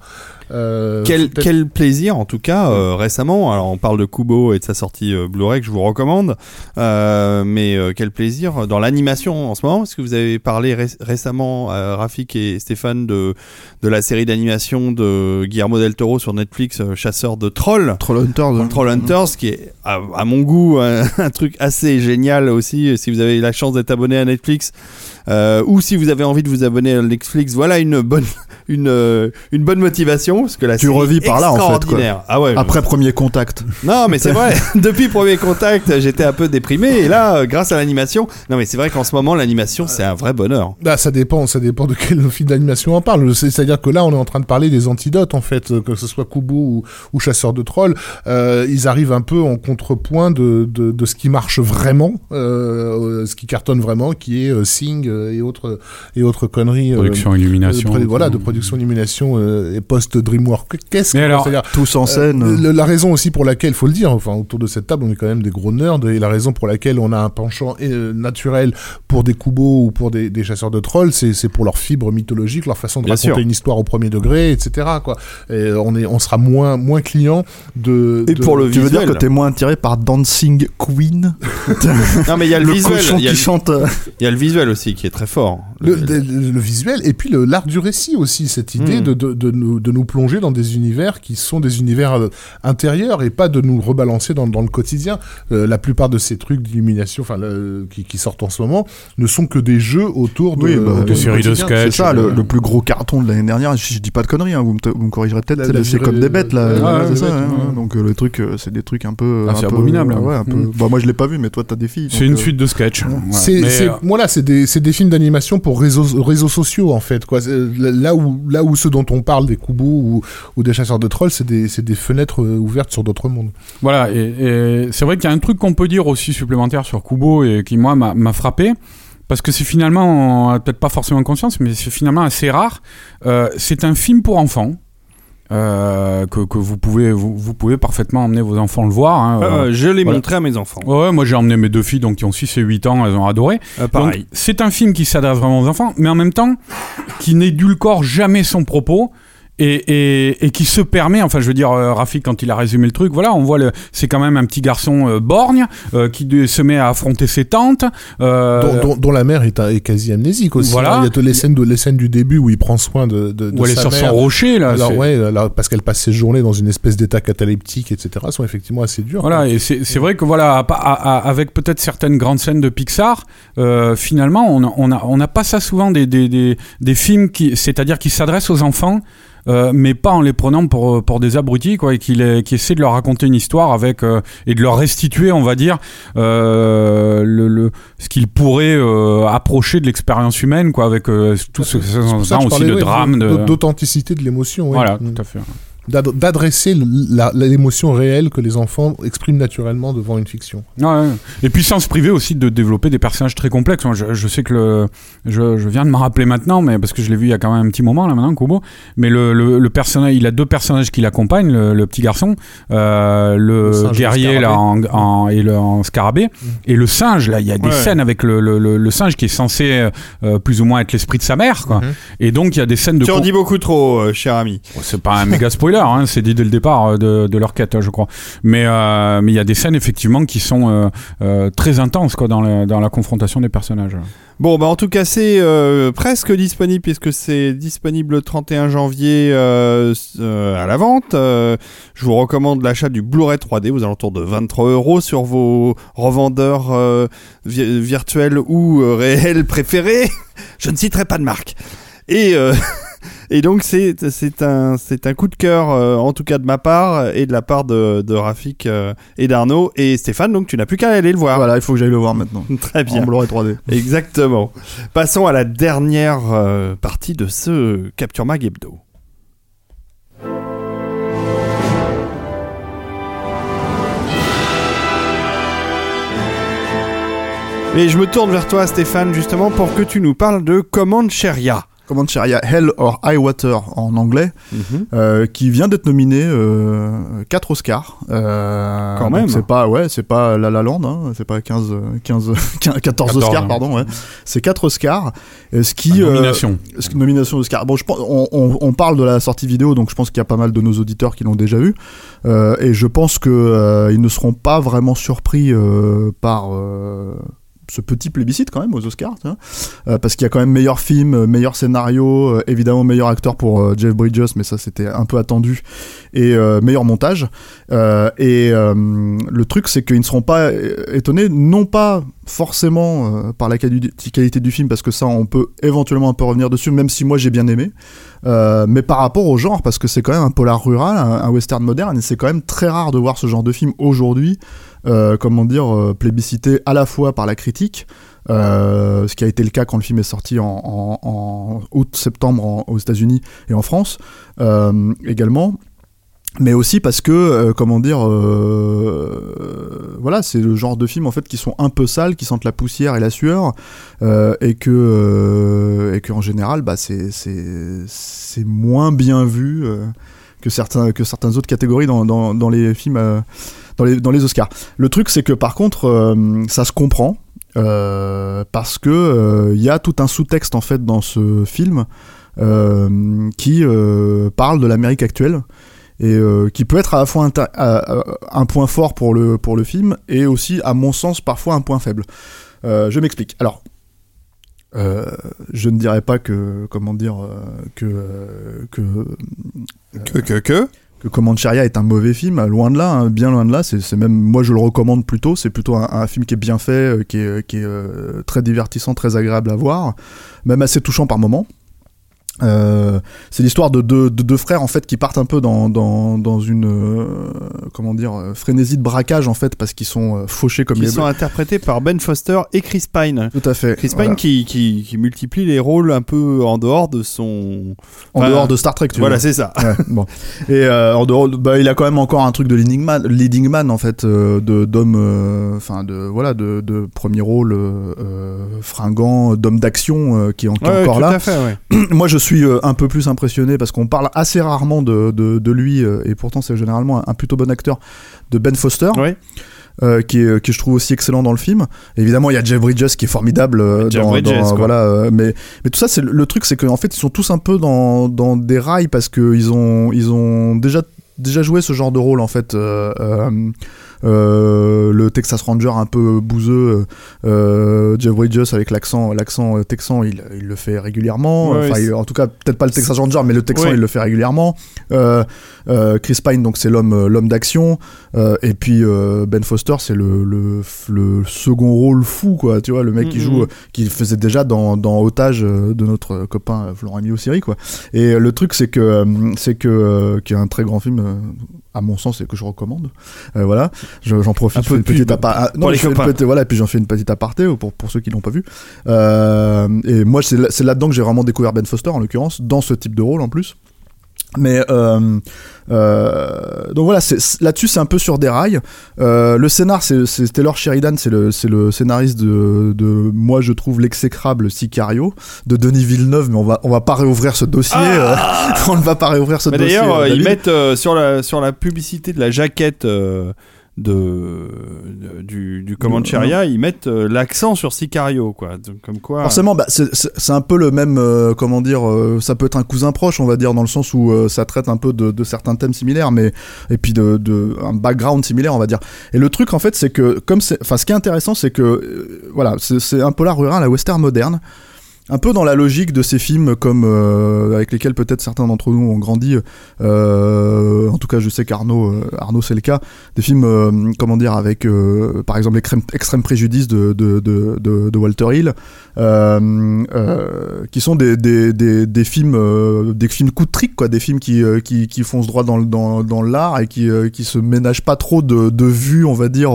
Euh, Quel, quel plaisir en tout cas euh, récemment. Alors on parle de Kubo et de sa sortie euh, Blu-ray que je vous recommande, Euh, mais euh, quel plaisir dans l'animation en ce moment parce que vous avez parlé ré- récemment euh, Rafik et Stéphane de de la série d'animation de Guillermo del Toro sur Netflix, euh, Chasseur de trolls. Troll Hunters. Troll Hunters, qui est à, à mon goût [LAUGHS] un, un truc assez génial aussi. Si vous avez la chance d'être abonné à Netflix, euh, ou si vous avez envie de vous abonner à Netflix, voilà une bonne, [LAUGHS] une, euh, une bonne motivation parce que la Tu revis par là, en fait, quoi. Ah ouais. Après premier contact. Non, mais c'est vrai. [LAUGHS] Depuis Premier Contact, j'étais un peu déprimé et là, euh, grâce à l'animation, non mais c'est vrai qu'en ce moment, l'animation, c'est un vrai bonheur. Bah, ça dépend, ça dépend de quel film [LAUGHS] d'animation on parle. C'est- C'est-à-dire que là, on est en train de parler des antidotes, en fait, que ce soit Kubo ou, ou Chasseur de trolls. Euh, ils arrivent un peu en contrepoint de, de, de ce qui marche vraiment, euh, ce qui cartonne vraiment, qui est euh, Sing euh, et autres et autres conneries. euh, Production, euh, illumination. de produ- voilà, de production d'illumination euh, et post DreamWorks. Qu'est-ce que alors, c'est-à-dire Tous en scène. euh, le- la raison aussi pour laquelle, faut le dire, enfin autour de cette table, on est quand même des gros nerds, et la raison pour laquelle on a un penchant euh, naturel pour des Kubo ou pour des, des chasseurs de trolls, c'est c'est pour leur fibre mythologique, leur façon de Bien raconter sûr. une histoire au premier degré, etc. Quoi. Et on est, on sera moins moins client de. Et de- pour le Tu veux dire visuel. que t'es moins attiré par Dancing Queen [LAUGHS] [LAUGHS] Non mais il y a le, Le visuel, cochon il y a qui le, chante. euh, il y a le visuel aussi qui très fort. Le, le- le visuel et puis le- l'art du récit aussi, cette idée Mm. de, de, de nous, de nous plonger dans des univers qui sont des univers euh, intérieurs et pas de nous rebalancer dans, dans le quotidien. Euh, la plupart de ces trucs d'illumination enfin, qui, qui sortent en ce moment ne sont que des jeux autour de, Oui, bah, du séries de sketchs. C'est ça, le, euh, le plus gros carton de l'année dernière. Je, je dis pas de conneries, hein, vous, me, vous me corrigerez peut-être. C'est comme des bêtes là. Ouais, des ça, bêtes, hein. ouais. Donc euh, le truc, euh, c'est des trucs un peu. Ah, un c'est peu- abominable. Ouais, un peu. Mm. Bah, moi je l'ai pas vu, mais toi t'as des filles. C'est une euh, suite de sketch. Euh, c'est des, c'est des films d'animation pour réseaux, réseaux sociaux en fait. Quoi. C'est- Là où, là où ceux dont on parle, des Kubo ou, des chasseurs de trolls, c'est des, des fenêtres euh, ouvertes sur d'autres mondes. Voilà, et, c'est vrai qu'il y a un truc qu'on peut dire aussi supplémentaire sur Kubo et qui, moi, m'a frappé. Parce que c'est finalement, peut-être pas forcément conscience, mais c'est finalement assez rare. Euh, c'est un film pour enfants. Euh, que, que vous pouvez vous, vous pouvez parfaitement emmener vos enfants le voir. hein, Ah, euh. je l'ai voilà. montré à mes enfants. Ouais, moi j'ai emmené mes deux filles donc qui ont 6 et 8 ans, elles ont adoré. Euh, pareil. C'est un film qui s'adresse vraiment aux enfants, mais en même temps, qui n'édulcore jamais son propos. Et, et, et qui se permet, enfin je veux dire, euh, Rafik quand il a résumé le truc, voilà, on voit le, c'est quand même un petit garçon euh, borgne euh, qui de- se met à affronter ses tantes. euh, dont, dont- dont la mère est, est quasi amnésique aussi. Voilà. hein. Il y a toutes les scènes, de, les scènes du début où il prend soin de, de, de où elle est sur mère. son rocher là. Alors ouais, alors, parce qu'elle passe ses journées dans une espèce d'état cataleptique, etc. sont effectivement assez dures. Voilà, et c'est c'est vrai que voilà, à- à- à- avec peut-être certaines grandes scènes de Pixar, euh, finalement, on n'a on a, on a pas ça souvent des, des, des, des films qui, c'est-à-dire qui s'adressent aux enfants. Euh, mais pas en les prenant pour, pour des abrutis, quoi, et qui, les, qui essaient de leur raconter une histoire avec euh, et de leur restituer, on va dire, euh, le, le, ce qu'ils pourraient euh, approcher de l'expérience humaine, quoi, avec euh, tout ce, ce ça aussi parlais, de ouais, drame, d'authenticité de l'émotion. ouais. voilà, Mm. tout à fait. D'ad- D'adresser l'émotion réelle que les enfants expriment naturellement devant une fiction. Ouais, ouais. Et puis sans se priver aussi de développer des personnages très complexes. Moi, je, je sais que le, je, je viens de me rappeler maintenant, mais parce que je l'ai vu il y a quand même un petit moment là maintenant, Kubo. Mais le, le, le personnage, il a deux personnages qui l'accompagnent, le, le petit garçon, euh, le, guerrier là en, et le en scarabée, et le singe là. Il y a des Ouais. scènes avec le, le, le, le singe qui est censé euh, plus ou moins être l'esprit de sa mère, quoi. Mhm. Et donc il y a des scènes de Tu en dis beaucoup trop, euh, cher ami. Bon, C'est pas un méga spoiler, hein, c'est dit dès le départ euh, de, leur quête, je crois. Mais euh, mais il y a des scènes effectivement qui sont euh, très intenses quoi dans, le- dans la confrontation des personnages. Bon, bah en tout cas, c'est presque disponible puisque c'est disponible le 31 janvier euh, euh, à la vente. Je vous recommande l'achat du Blu-ray 3D aux alentours de 23 euros sur vos revendeurs vi- virtuels ou réels préférés. [LAUGHS] je ne citerai pas de marque. Et, [LAUGHS] et donc, c'est c'est un, c'est un coup de cœur, euh, en tout cas de ma part et de la part de, de Rafik euh, et d'Arnaud. Et Stéphane, donc tu n'as plus qu'à aller le voir. Voilà, il faut que j'aille le voir maintenant. [LAUGHS] Très bien. En Blu-ray 3D. Exactement. Passons à la dernière euh, partie de ce Capture Mag Hebdo. Et je me tourne vers toi, Stéphane, justement, pour que tu nous parles de Command Sheria. Comment cher, il y a Hell or High Water en anglais, euh, qui vient d'être nominé euh, 4 Oscars. Euh, Quand même. C'est pas, ouais, c'est pas La La Land, hein, c'est pas 15, euh, 15, 14, 14, Oscars, hein. pardon, ouais. C'est 4 Oscars. euh, Ce qui, nomination. ce- nomination Oscar. Bon, je pense, on, on- on parle de la sortie vidéo, donc je pense qu'il y a pas mal de nos auditeurs qui l'ont déjà vu, et je pense que euh, ils ne seront pas vraiment surpris par ce petit plébiscite quand même aux Oscars. Euh, parce qu'il y a quand même meilleur film, euh, meilleur scénario, euh, évidemment meilleur acteur pour Jeff Bridges, mais ça c'était un peu attendu, et meilleur montage. Et le truc c'est qu'ils ne seront pas étonnés, non pas forcément par la quali- qualité du film, parce que ça on peut éventuellement un peu revenir dessus, même si moi j'ai bien aimé, mais par rapport au genre, parce que c'est quand même un polar rural, un western moderne, et c'est quand même très rare de voir ce genre de film aujourd'hui, euh, comment dire, euh, plébiscité à la fois par la critique, euh, ce qui a été le cas quand le film est sorti en, août-septembre aux États-Unis et en France également. Mais aussi parce que, comment dire, voilà, c'est le genre de films en fait qui sont un peu sales, qui sentent la poussière et la sueur, et que et que en général, bah c'est moins bien vu que certains que certaines autres catégories dans les films euh, dans les Oscars. Le truc, c'est que par contre, euh, ça se comprend. euh, parce que il y a tout un sous-texte en fait dans ce film qui parle de l'Amérique actuelle et qui peut être à la fois à- un point fort pour le, film et aussi, à mon sens, parfois un point faible. Je m'explique. Alors, je ne dirais pas que comment dire que que Que, que, que que est un mauvais film, loin de là, hein, bien loin de là. C'est même, moi je le recommande plutôt. C'est plutôt un, film qui est bien fait, euh, qui est, est euh, très divertissant, très agréable à voir, même assez touchant par moments. Euh, c'est l'histoire de deux, de deux frères en fait qui partent un peu dans, dans, dans une euh, comment dire euh, frénésie de braquage en fait parce qu'ils sont euh, fauchés comme Qui les sont interprétés par Ben Foster et Chris Pine. tout à fait Chris Pine Voilà. qui, qui, qui multiplie les rôles un peu en dehors de son. en Enfin, dehors de Star Trek tu Voilà, c'est ça. Ouais, bon. [LAUGHS] Et euh, en dehors, de- bah, il a quand même encore un truc de leading man, leading man en fait, de d'homme, enfin de voilà, de, de premier rôle fringant, d'homme d'action qui est, en- Ouais, encore tout là. à fait. [CLEARS THROAT] Moi, je suis euh, un peu plus impressionné parce qu'on parle assez rarement de, de, de lui euh, et pourtant c'est généralement un, un plutôt bon acteur de Ben Foster. Euh, qui, est, qui je trouve aussi excellent dans le film. Évidemment, il y a Jeff Bridges qui est formidable euh, Jeff dans, Bridges, dans- quoi. voilà, euh, mais mais tout ça, c'est le, le truc, c'est qu'en fait, ils sont tous un peu dans, dans des rails parce que ils ont ils ont déjà déjà joué ce genre de rôle en fait. Euh, euh, euh, le Texas Ranger un peu bouseux, euh, Jeff Bridges avec l'accent l'accent euh, texan, il, il le fait régulièrement. Ouais, enfin, il- en tout cas, peut-être pas le Texas Ranger, mais le texan, Ouais. il le fait régulièrement. Euh, euh, Chris Pine, donc c'est l'homme euh, l'homme d'action. Euh, et puis euh, Ben Foster, c'est le, le, le second rôle fou, quoi. Tu vois, le mec qui Mhm. joue, euh, qui faisait déjà dans, dans Otage euh, de notre copain euh, Florent Emilio Siri, quoi. Et euh, le truc, c'est que euh, c'est que euh, qui est un très grand film, euh, à mon sens, et que je recommande. Euh, voilà, Je- j'en profite. Un peu une apa- ah, non, pour les je fais une copains. petite- voilà, et puis j'en fais une petite aparté pour pour ceux qui l'ont pas vu. Euh, et moi, c'est là-dedans que j'ai vraiment découvert Ben Foster, en l'occurrence, dans ce type de rôle en plus. Mais euh, euh, donc voilà, là-dessus c'est un peu sur des rails. Euh, le scénar, c'est Taylor Sheridan, c'est le, scénariste de, de moi je trouve l'exécrable Sicario de Denis Villeneuve, mais on va on va pas réouvrir ce dossier. euh, [LAUGHS] on ne va pas réouvrir ce Mais dossier. d'ailleurs, ils mettent sur, la, sur la publicité de la jaquette de, de- du, du Comancheria, ils mettent euh, l'accent sur Sicario, quoi. Donc, comme quoi. Forcément, bah, c'est- un peu le même, euh, comment dire, euh, ça peut être un cousin proche, on va dire, dans le sens où euh, ça traite un peu de, de certains thèmes similaires, mais et puis de, de un background similaire, on va dire. Et le truc, en fait, c'est que comme c'est, enfin, ce qui est intéressant, c'est que voilà, c'est un polar rural, la western moderne. Un peu dans la logique de ces films comme euh, avec lesquels peut-être certains d'entre nous ont grandi. euh, en tout cas, je sais qu'Arnaud, euh, Arnaud, c'est le cas. Des films, euh, comment dire, avec euh, par exemple Extrême, Extrême Préjudice de, de, de, de, Walter Hill, qui sont des, des, des, des films, des films coup de trick, quoi, des films qui, qui, qui foncent droit dans, dans, dans l'art et qui, qui se ménagent pas trop de, de vues, on va dire,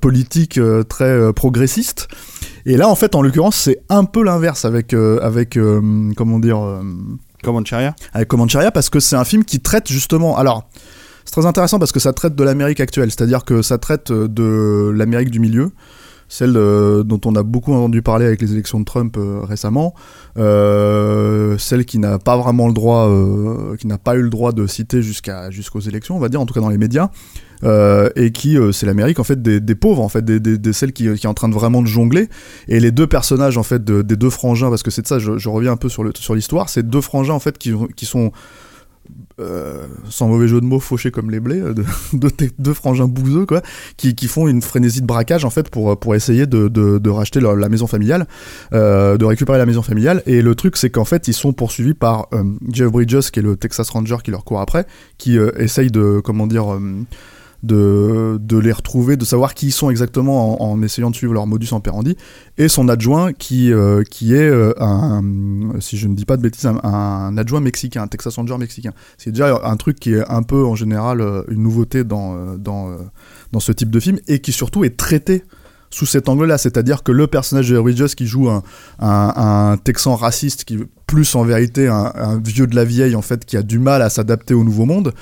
politiques très progressistes. Et là, en fait, en l'occurrence, c'est un peu l'inverse avec, euh, avec euh, comment dire, euh, Comancheria avec Comancheria, parce que c'est un film qui traite justement. Alors, c'est très intéressant parce que ça traite de l'Amérique actuelle, c'est-à-dire que ça traite euh, de l'Amérique du milieu, celle euh, dont on a beaucoup entendu parler avec les élections de Trump euh, récemment, euh, celle qui n'a pas vraiment le droit, qui n'a pas eu le droit de citer jusqu'à jusqu'aux élections, on va dire, en tout cas dans les médias. Euh, et qui euh, c'est l'Amérique en fait des, pauvres en fait des, celles qui, qui est en train de vraiment de jongler. Et les deux personnages en fait de- des deux frangins parce que c'est de ça je, reviens un peu sur le sur l'histoire c'est deux frangins en fait qui, qui sont euh, sans mauvais jeu de mots fauchés comme les blés de, [LAUGHS] de- frangins bouseux quoi qui, qui font une frénésie de braquage en fait pour pour essayer de, de, racheter la maison familiale de récupérer la maison familiale. Et le truc c'est qu'en fait ils sont poursuivis par Jeff Bridges qui est le Texas Ranger qui leur court après qui essaye de comment dire de, les retrouver, de savoir qui ils sont exactement en, essayant de suivre leur modus operandi, et son adjoint qui, euh, qui est euh, un, si je ne dis pas de bêtises, un, adjoint mexicain, un Texas Ranger mexicain. C'est déjà un truc qui est un peu en général euh, une nouveauté dans, dans, dans ce type de film, et qui surtout est traité sous cet angle-là, c'est-à-dire que le personnage de Bridges qui joue un, un, Texan raciste, qui plus en vérité un, vieux de la vieille en fait, qui a du mal à s'adapter au nouveau monde,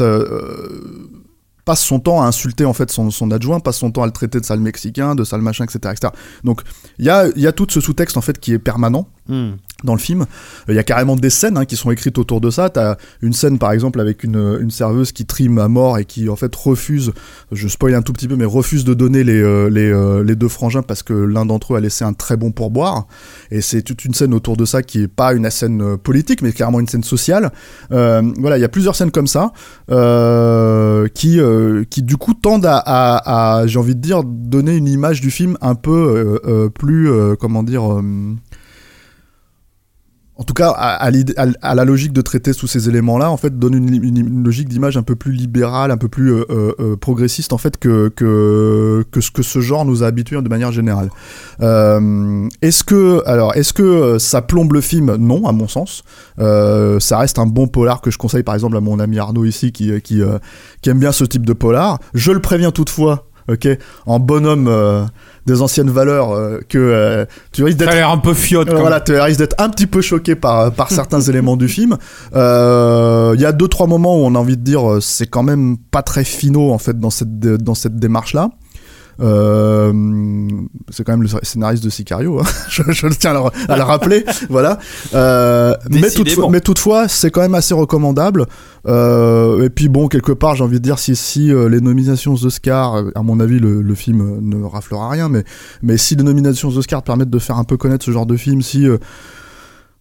euh, passe son temps à insulter en fait son, adjoint, passe son temps à le traiter de sale mexicain, de sale machin, etc. etc. Donc il y a, y a tout ce sous-texte en fait qui est permanent, Dans le film. Euh, Il y a carrément des scènes hein, qui sont écrites autour de ça. T'as une scène par exemple avec une, serveuse qui trime à mort et qui en fait refuse, je spoil un tout petit peu, mais refuse de donner les, euh, euh, les deux frangins parce que l'un d'entre eux a laissé un très bon pourboire. Et c'est toute une scène autour de ça qui est pas une scène politique, mais clairement une scène sociale. Voilà, il y a plusieurs scènes comme ça qui, qui du coup tendent à, j'ai envie de dire, donner une image du film un peu plus, comment dire. En tout cas, à, la logique de traiter tous ces éléments-là, en fait, donne une, logique d'image un peu plus libérale, un peu plus euh, euh, euh, progressiste, en fait, que, que, ce que ce genre nous a habitués de manière générale. Est-ce que, alors, est-ce que ça plombe le film? Non, à mon sens. Ça reste un bon polar que je conseille, par exemple, à mon ami Arnaud ici, qui, qui aime bien ce type de polar. Je le préviens toutefois, ok, en bonhomme euh, des anciennes valeurs, euh, que euh, tu risques Ça d'être a l'air un peu fiotte. euh, voilà, tu risques d'être un petit peu choqué par, par [LAUGHS] certains éléments du film. Euh, Il y a deux trois moments où on a envie de dire c'est quand même pas très finaux en fait dans cette dans cette démarche là. Euh, c'est quand même le scénariste de Sicario, hein. [LAUGHS] je, je le tiens à le, à le rappeler, [LAUGHS] voilà. Euh, mais, toutefois, mais toutefois, c'est quand même assez recommandable. Euh, et puis bon, quelque part, j'ai envie de dire si si les nominations aux Oscars, à mon avis, le, le film ne raflera rien, mais mais si les nominations aux Oscars permettent de faire un peu connaître ce genre de film, si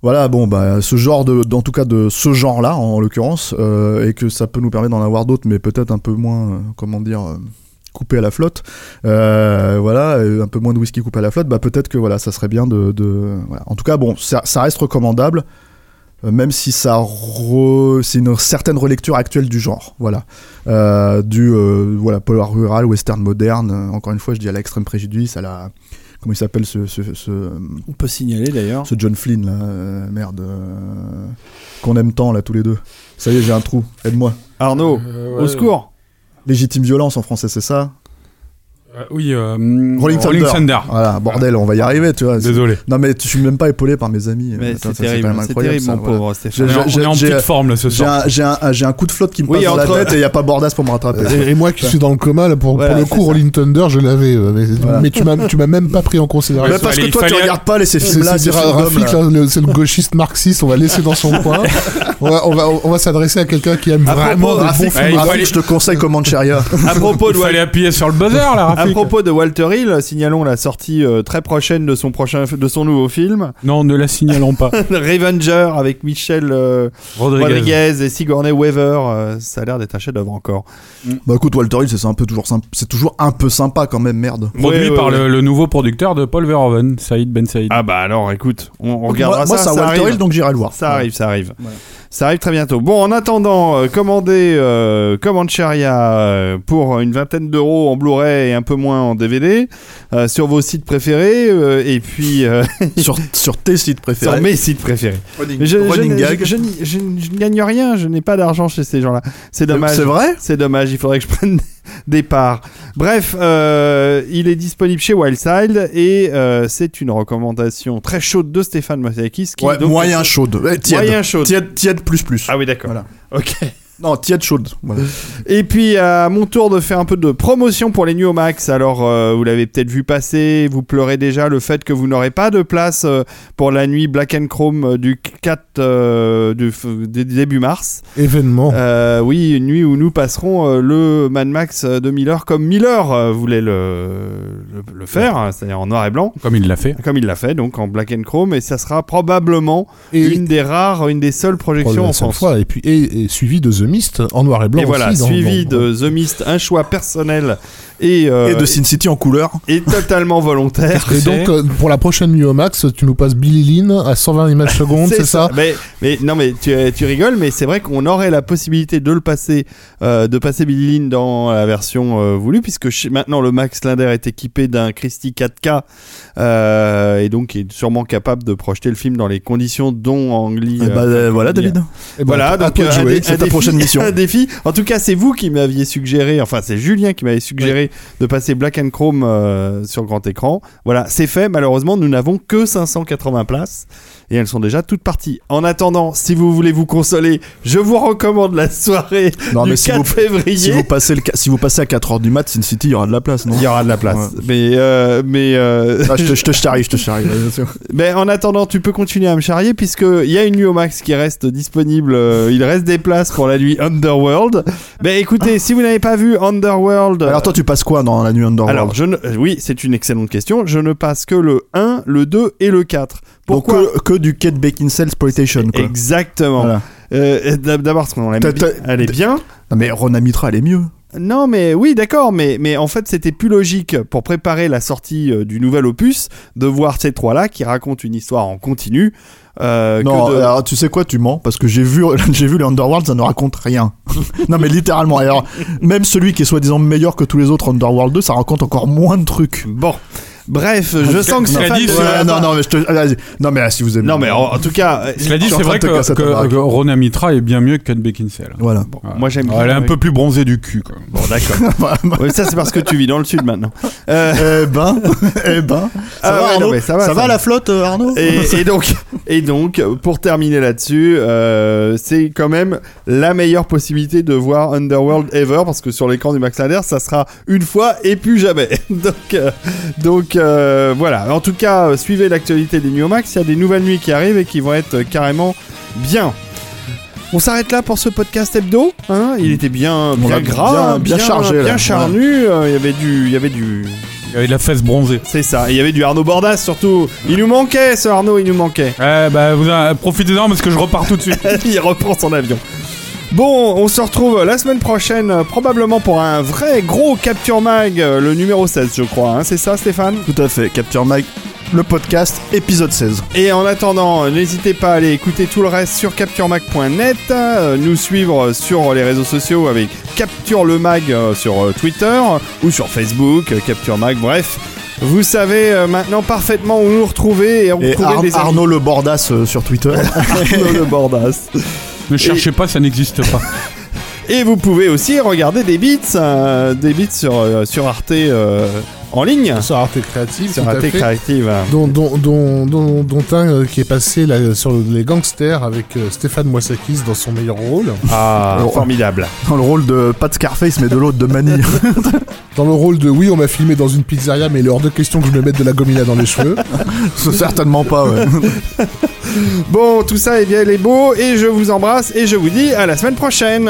voilà, bon, bah, ce genre de, en tout cas de ce genre-là, en, l'occurrence, euh, et que ça peut nous permettre d'en avoir d'autres, mais peut-être un peu moins, euh, comment dire, euh, coupé à la flotte, euh, voilà, euh, un peu moins de whisky coupé à la flotte, bah peut-être que voilà, ça serait bien de, de- voilà. En tout cas, bon, ça, ça reste recommandable, euh, même si ça, re- c'est une certaine relecture actuelle du genre, voilà, Euh, du, euh, voilà, polar rural, western moderne. encore une fois, je dis à l'extrême préjudice, à la, comment il s'appelle ce, ce, ce, On peut signaler d'ailleurs. ce John Flynn là, euh, merde, euh, qu'on aime tant là tous les deux. Ça y est, j'ai un trou. Aide-moi. Arnaud, Euh, au ouais. secours. Légitime violence en français, c'est ça? Oui, euh, Rolling Thunder. Thunder. Voilà, bordel, on va y arriver, tu vois. Désolé. Non mais je suis même pas épaulé par mes amis. Mais c'est terrible, c'est incroyable, terrible, mon pauvre J'ai- Stéphane. j'ai- on est en petite forme là ce soir. un, j'ai un- coup de flotte qui me Oui, passe dans la tête et il y a pas Bordas pour me rattraper. Et, [LAUGHS] et moi qui suis dans le coma, là, pour, Voilà, pour le coup. Rolling Thunder, je l'avais. euh, Mais, Voilà. mais tu m'as tu m'as même pas pris en considération. Mais parce que toi, tu regardes pas les ces C'est films-là, c'est films le- c'est le gauchiste marxiste, on va laisser dans son coin. [LAUGHS] On va, on s'adresser à quelqu'un qui aime vraiment des bons films. Rafik, fallait- je te conseille Comancheria. À propos de Il fallait appuyer sur le buzzer là, À propos de Walter Hill, signalons la sortie euh, très prochaine de son prochain, de son nouveau film, Non, ne la signalons pas. [LAUGHS] Revenger, avec Michel euh, Rodriguez. Rodriguez et Sigourney Weaver. euh, ça a l'air d'être un chef-d'œuvre encore. bah écoute, Walter Hill, c'est un peu toujours. C'est toujours un peu sympa quand même, merde. Produit Ouais, ouais, par ouais. Le, le nouveau producteur de Paul Verhoeven, Saïd Ben Saïd. Ah bah alors, écoute, on, on regardera moi, moi, ça. c'est un ça Walter arrive. Hill, donc j'irai le voir. Ça arrive, ça arrive. Ça arrive très bientôt. Bon, en attendant, euh, commandez euh, Comancheria euh, pour une vingtaine d'euros en Blu-ray et un peu moins en DVD euh, sur vos sites préférés euh, et puis euh, [LAUGHS] sur, sur tes sites préférés. sur mes sites préférés. Running, je, je running n'ai- gag. je- je n'y- je ne- je ne gagne rien, je n'ai pas d'argent chez ces gens-là. C'est dommage. C'est vrai? C'est dommage, il faudrait que je prenne [LAUGHS] des parts. Bref, euh, il est disponible chez Wildside et euh, c'est une recommandation très chaude de Stéphane Masiakis. qui Ouais, donc- moyen chaude. Ouais, tiède. Moyen chaude. Tiède, tiède plus plus. Ah oui, d'accord. Voilà. Ok. Non, tiède chaude. Voilà. [LAUGHS] Et puis à mon tour de faire un peu de promotion pour les New Max. Alors euh, vous l'avez peut-être vu passer, vous pleurez déjà le fait que vous n'aurez pas de place euh, pour la nuit Black and Chrome euh, du 4 euh, du, début mars. Événement. Oui, une nuit où nous passerons le Mad Max de Miller comme Miller voulait le, le, le faire, hein, c'est-à-dire en noir et blanc. Comme il l'a fait. Comme il l'a fait, donc en black and chrome, et ça sera probablement Et, une des rares, une des seules projections en France. fois, et puis et, et suivi de The Mist en noir et blanc. Et voilà, aussi, dans- suivi dans- de The Mist, un choix personnel et, euh, Et de Sin City en couleur. et totalement volontaire. Et donc, euh, pour la prochaine Nuit au Max, tu nous passes Billy Lynn à 120 images [LAUGHS] secondes, c'est ça, mais, mais non, mais tu, tu rigoles, mais c'est vrai qu'on aurait la possibilité de le passer, euh, de passer Billy Lynn dans la version euh, voulue, puisque chez- maintenant le Max Linder est équipé d'un Christie 4K euh, et donc est sûrement capable de projeter le film dans les conditions dont Ang Lee. Eh euh, bah, euh, voilà. David. Eh ben, Voilà, à donc toi de un, jouer. c'est un ta défi, prochaine mission. [LAUGHS] un défi. En tout cas, c'est vous qui m'aviez suggéré, enfin c'est Julien qui m'avait suggéré de passer Black and Chrome euh, sur grand écran. Voilà, c'est fait. Malheureusement, nous n'avons que 580 places et elles sont déjà toutes parties. En attendant, si vous voulez vous consoler, je vous recommande la soirée Non, du mais si 4 vous- février. Si vous passez le, si vous passez à 4h du mat, Sin City, il y aura de la place, non? Il y aura de la place. Ouais. Mais, euh, mais, euh, Ah, je te, je te charrie, je te charrie. bien sûr. [LAUGHS] mais en attendant, tu peux continuer à me charrier puisque il y a une nuit au max qui reste disponible. euh, il reste des places pour la nuit Underworld. Mais écoutez, si vous n'avez pas vu Underworld, Alors toi, tu passes quoi dans la nuit Underworld? Alors je ne, oui, c'est une excellente question. Je ne passe que le 1, le 2 et le 4. Donc Pourquoi que, que du Kate Beckinsale exploitation, quoi. Exactement. Voilà. Euh, d'ab- D'abord, parce qu'on l'aime bien. Elle est bien. Non, mais Rona Mitra, elle est mieux. Non, mais oui, d'accord, mais, mais en fait, c'était plus logique pour préparer la sortie euh, du nouvel opus de voir ces trois-là qui racontent une histoire en continu. euh, non, de- alors tu sais quoi, tu mens parce que j'ai vu, [LAUGHS] j'ai vu les Underworld, ça ne raconte rien. [LAUGHS] non, mais littéralement. Alors, même celui qui est soi-disant meilleur que tous les autres Underworld 2, ça raconte encore moins de trucs. Bon. Bref, je sens que Stéphane- dit, Ouais, Ouais, non, non, mais je te, non, mais ah, si vous aimez. Non, mais en, en tout cas, euh, Cela dit, c'est vrai que, que, baraque. que Rona Mitra est bien mieux que Kate Beckinsale. Voilà. Voilà. moi j'aime bien. Elle est un peu plus bronzée du cul. Quoi. Bon, d'accord. [LAUGHS] Ouais, ça, c'est parce que tu vis dans le sud maintenant. Euh, [LAUGHS] eh ben, [LAUGHS] eh ben. Ça Ah va, ouais, non, Arnaud mais ça va, ça va. la flotte, euh, Arnaud et, et donc, et donc, pour terminer là-dessus, euh, c'est quand même la meilleure possibilité de voir Underworld ever parce que sur l'écran du Max Lander, ça sera une fois et plus jamais. donc, euh, donc euh, voilà. En tout cas, euh, suivez l'actualité des New Max. Il y a des nouvelles nuits qui arrivent et qui vont être euh, carrément bien. On s'arrête là pour ce podcast hebdo. Hein il était bien, bien gras, bien- bien chargé, bien là. charnu. euh, Il y avait du, il y avait du, Il y avait de la fesse bronzée. c'est ça. Il y avait du Arnaud Bordas surtout. Il nous manquait, ce Arnaud, il nous manquait. Eh bah, vous en- profitez-en parce que je repars tout de suite. [LAUGHS] il reprend son avion. Bon, on se retrouve la semaine prochaine, euh, probablement pour un vrai gros Capture Mag, euh, le numéro 16, je crois. hein. C'est ça, Stéphane? Tout à fait. Capture Mag, le podcast, épisode 16. Et en attendant, n'hésitez pas à aller écouter tout le reste sur capturemag.net, euh, nous suivre sur les réseaux sociaux avec Capture le Mag sur Twitter ou sur Facebook, Capture Mag, bref. Vous savez euh, maintenant parfaitement où nous retrouver et Et retrouver Ar- des amis. Arnaud Le Bordas euh, sur Twitter. [LAUGHS] Arnaud le Bordas. Ne cherchez pas, ça n'existe pas. [LAUGHS] Et vous pouvez aussi regarder des beats, euh, des beats sur, euh, sur Arte euh, en ligne. Sur Arte Créative, Sur tout à Arte fait. Créative. Dont, dont, dont, dont, dont un euh, qui est passé là, sur les gangsters avec euh, Stéphane Moissakis dans son meilleur rôle. Ah, Alors, formidable. Dans le rôle de, pas de Scarface, mais de l'autre, de Manny. [LAUGHS] Dans le rôle de oui, on m'a filmé dans une pizzeria, mais il est hors de question que je me mette de la gomina dans les cheveux. [LAUGHS] Certainement pas, ouais. [LAUGHS] Bon, tout ça est bien, il est beau, et je vous embrasse, et je vous dis à la semaine prochaine.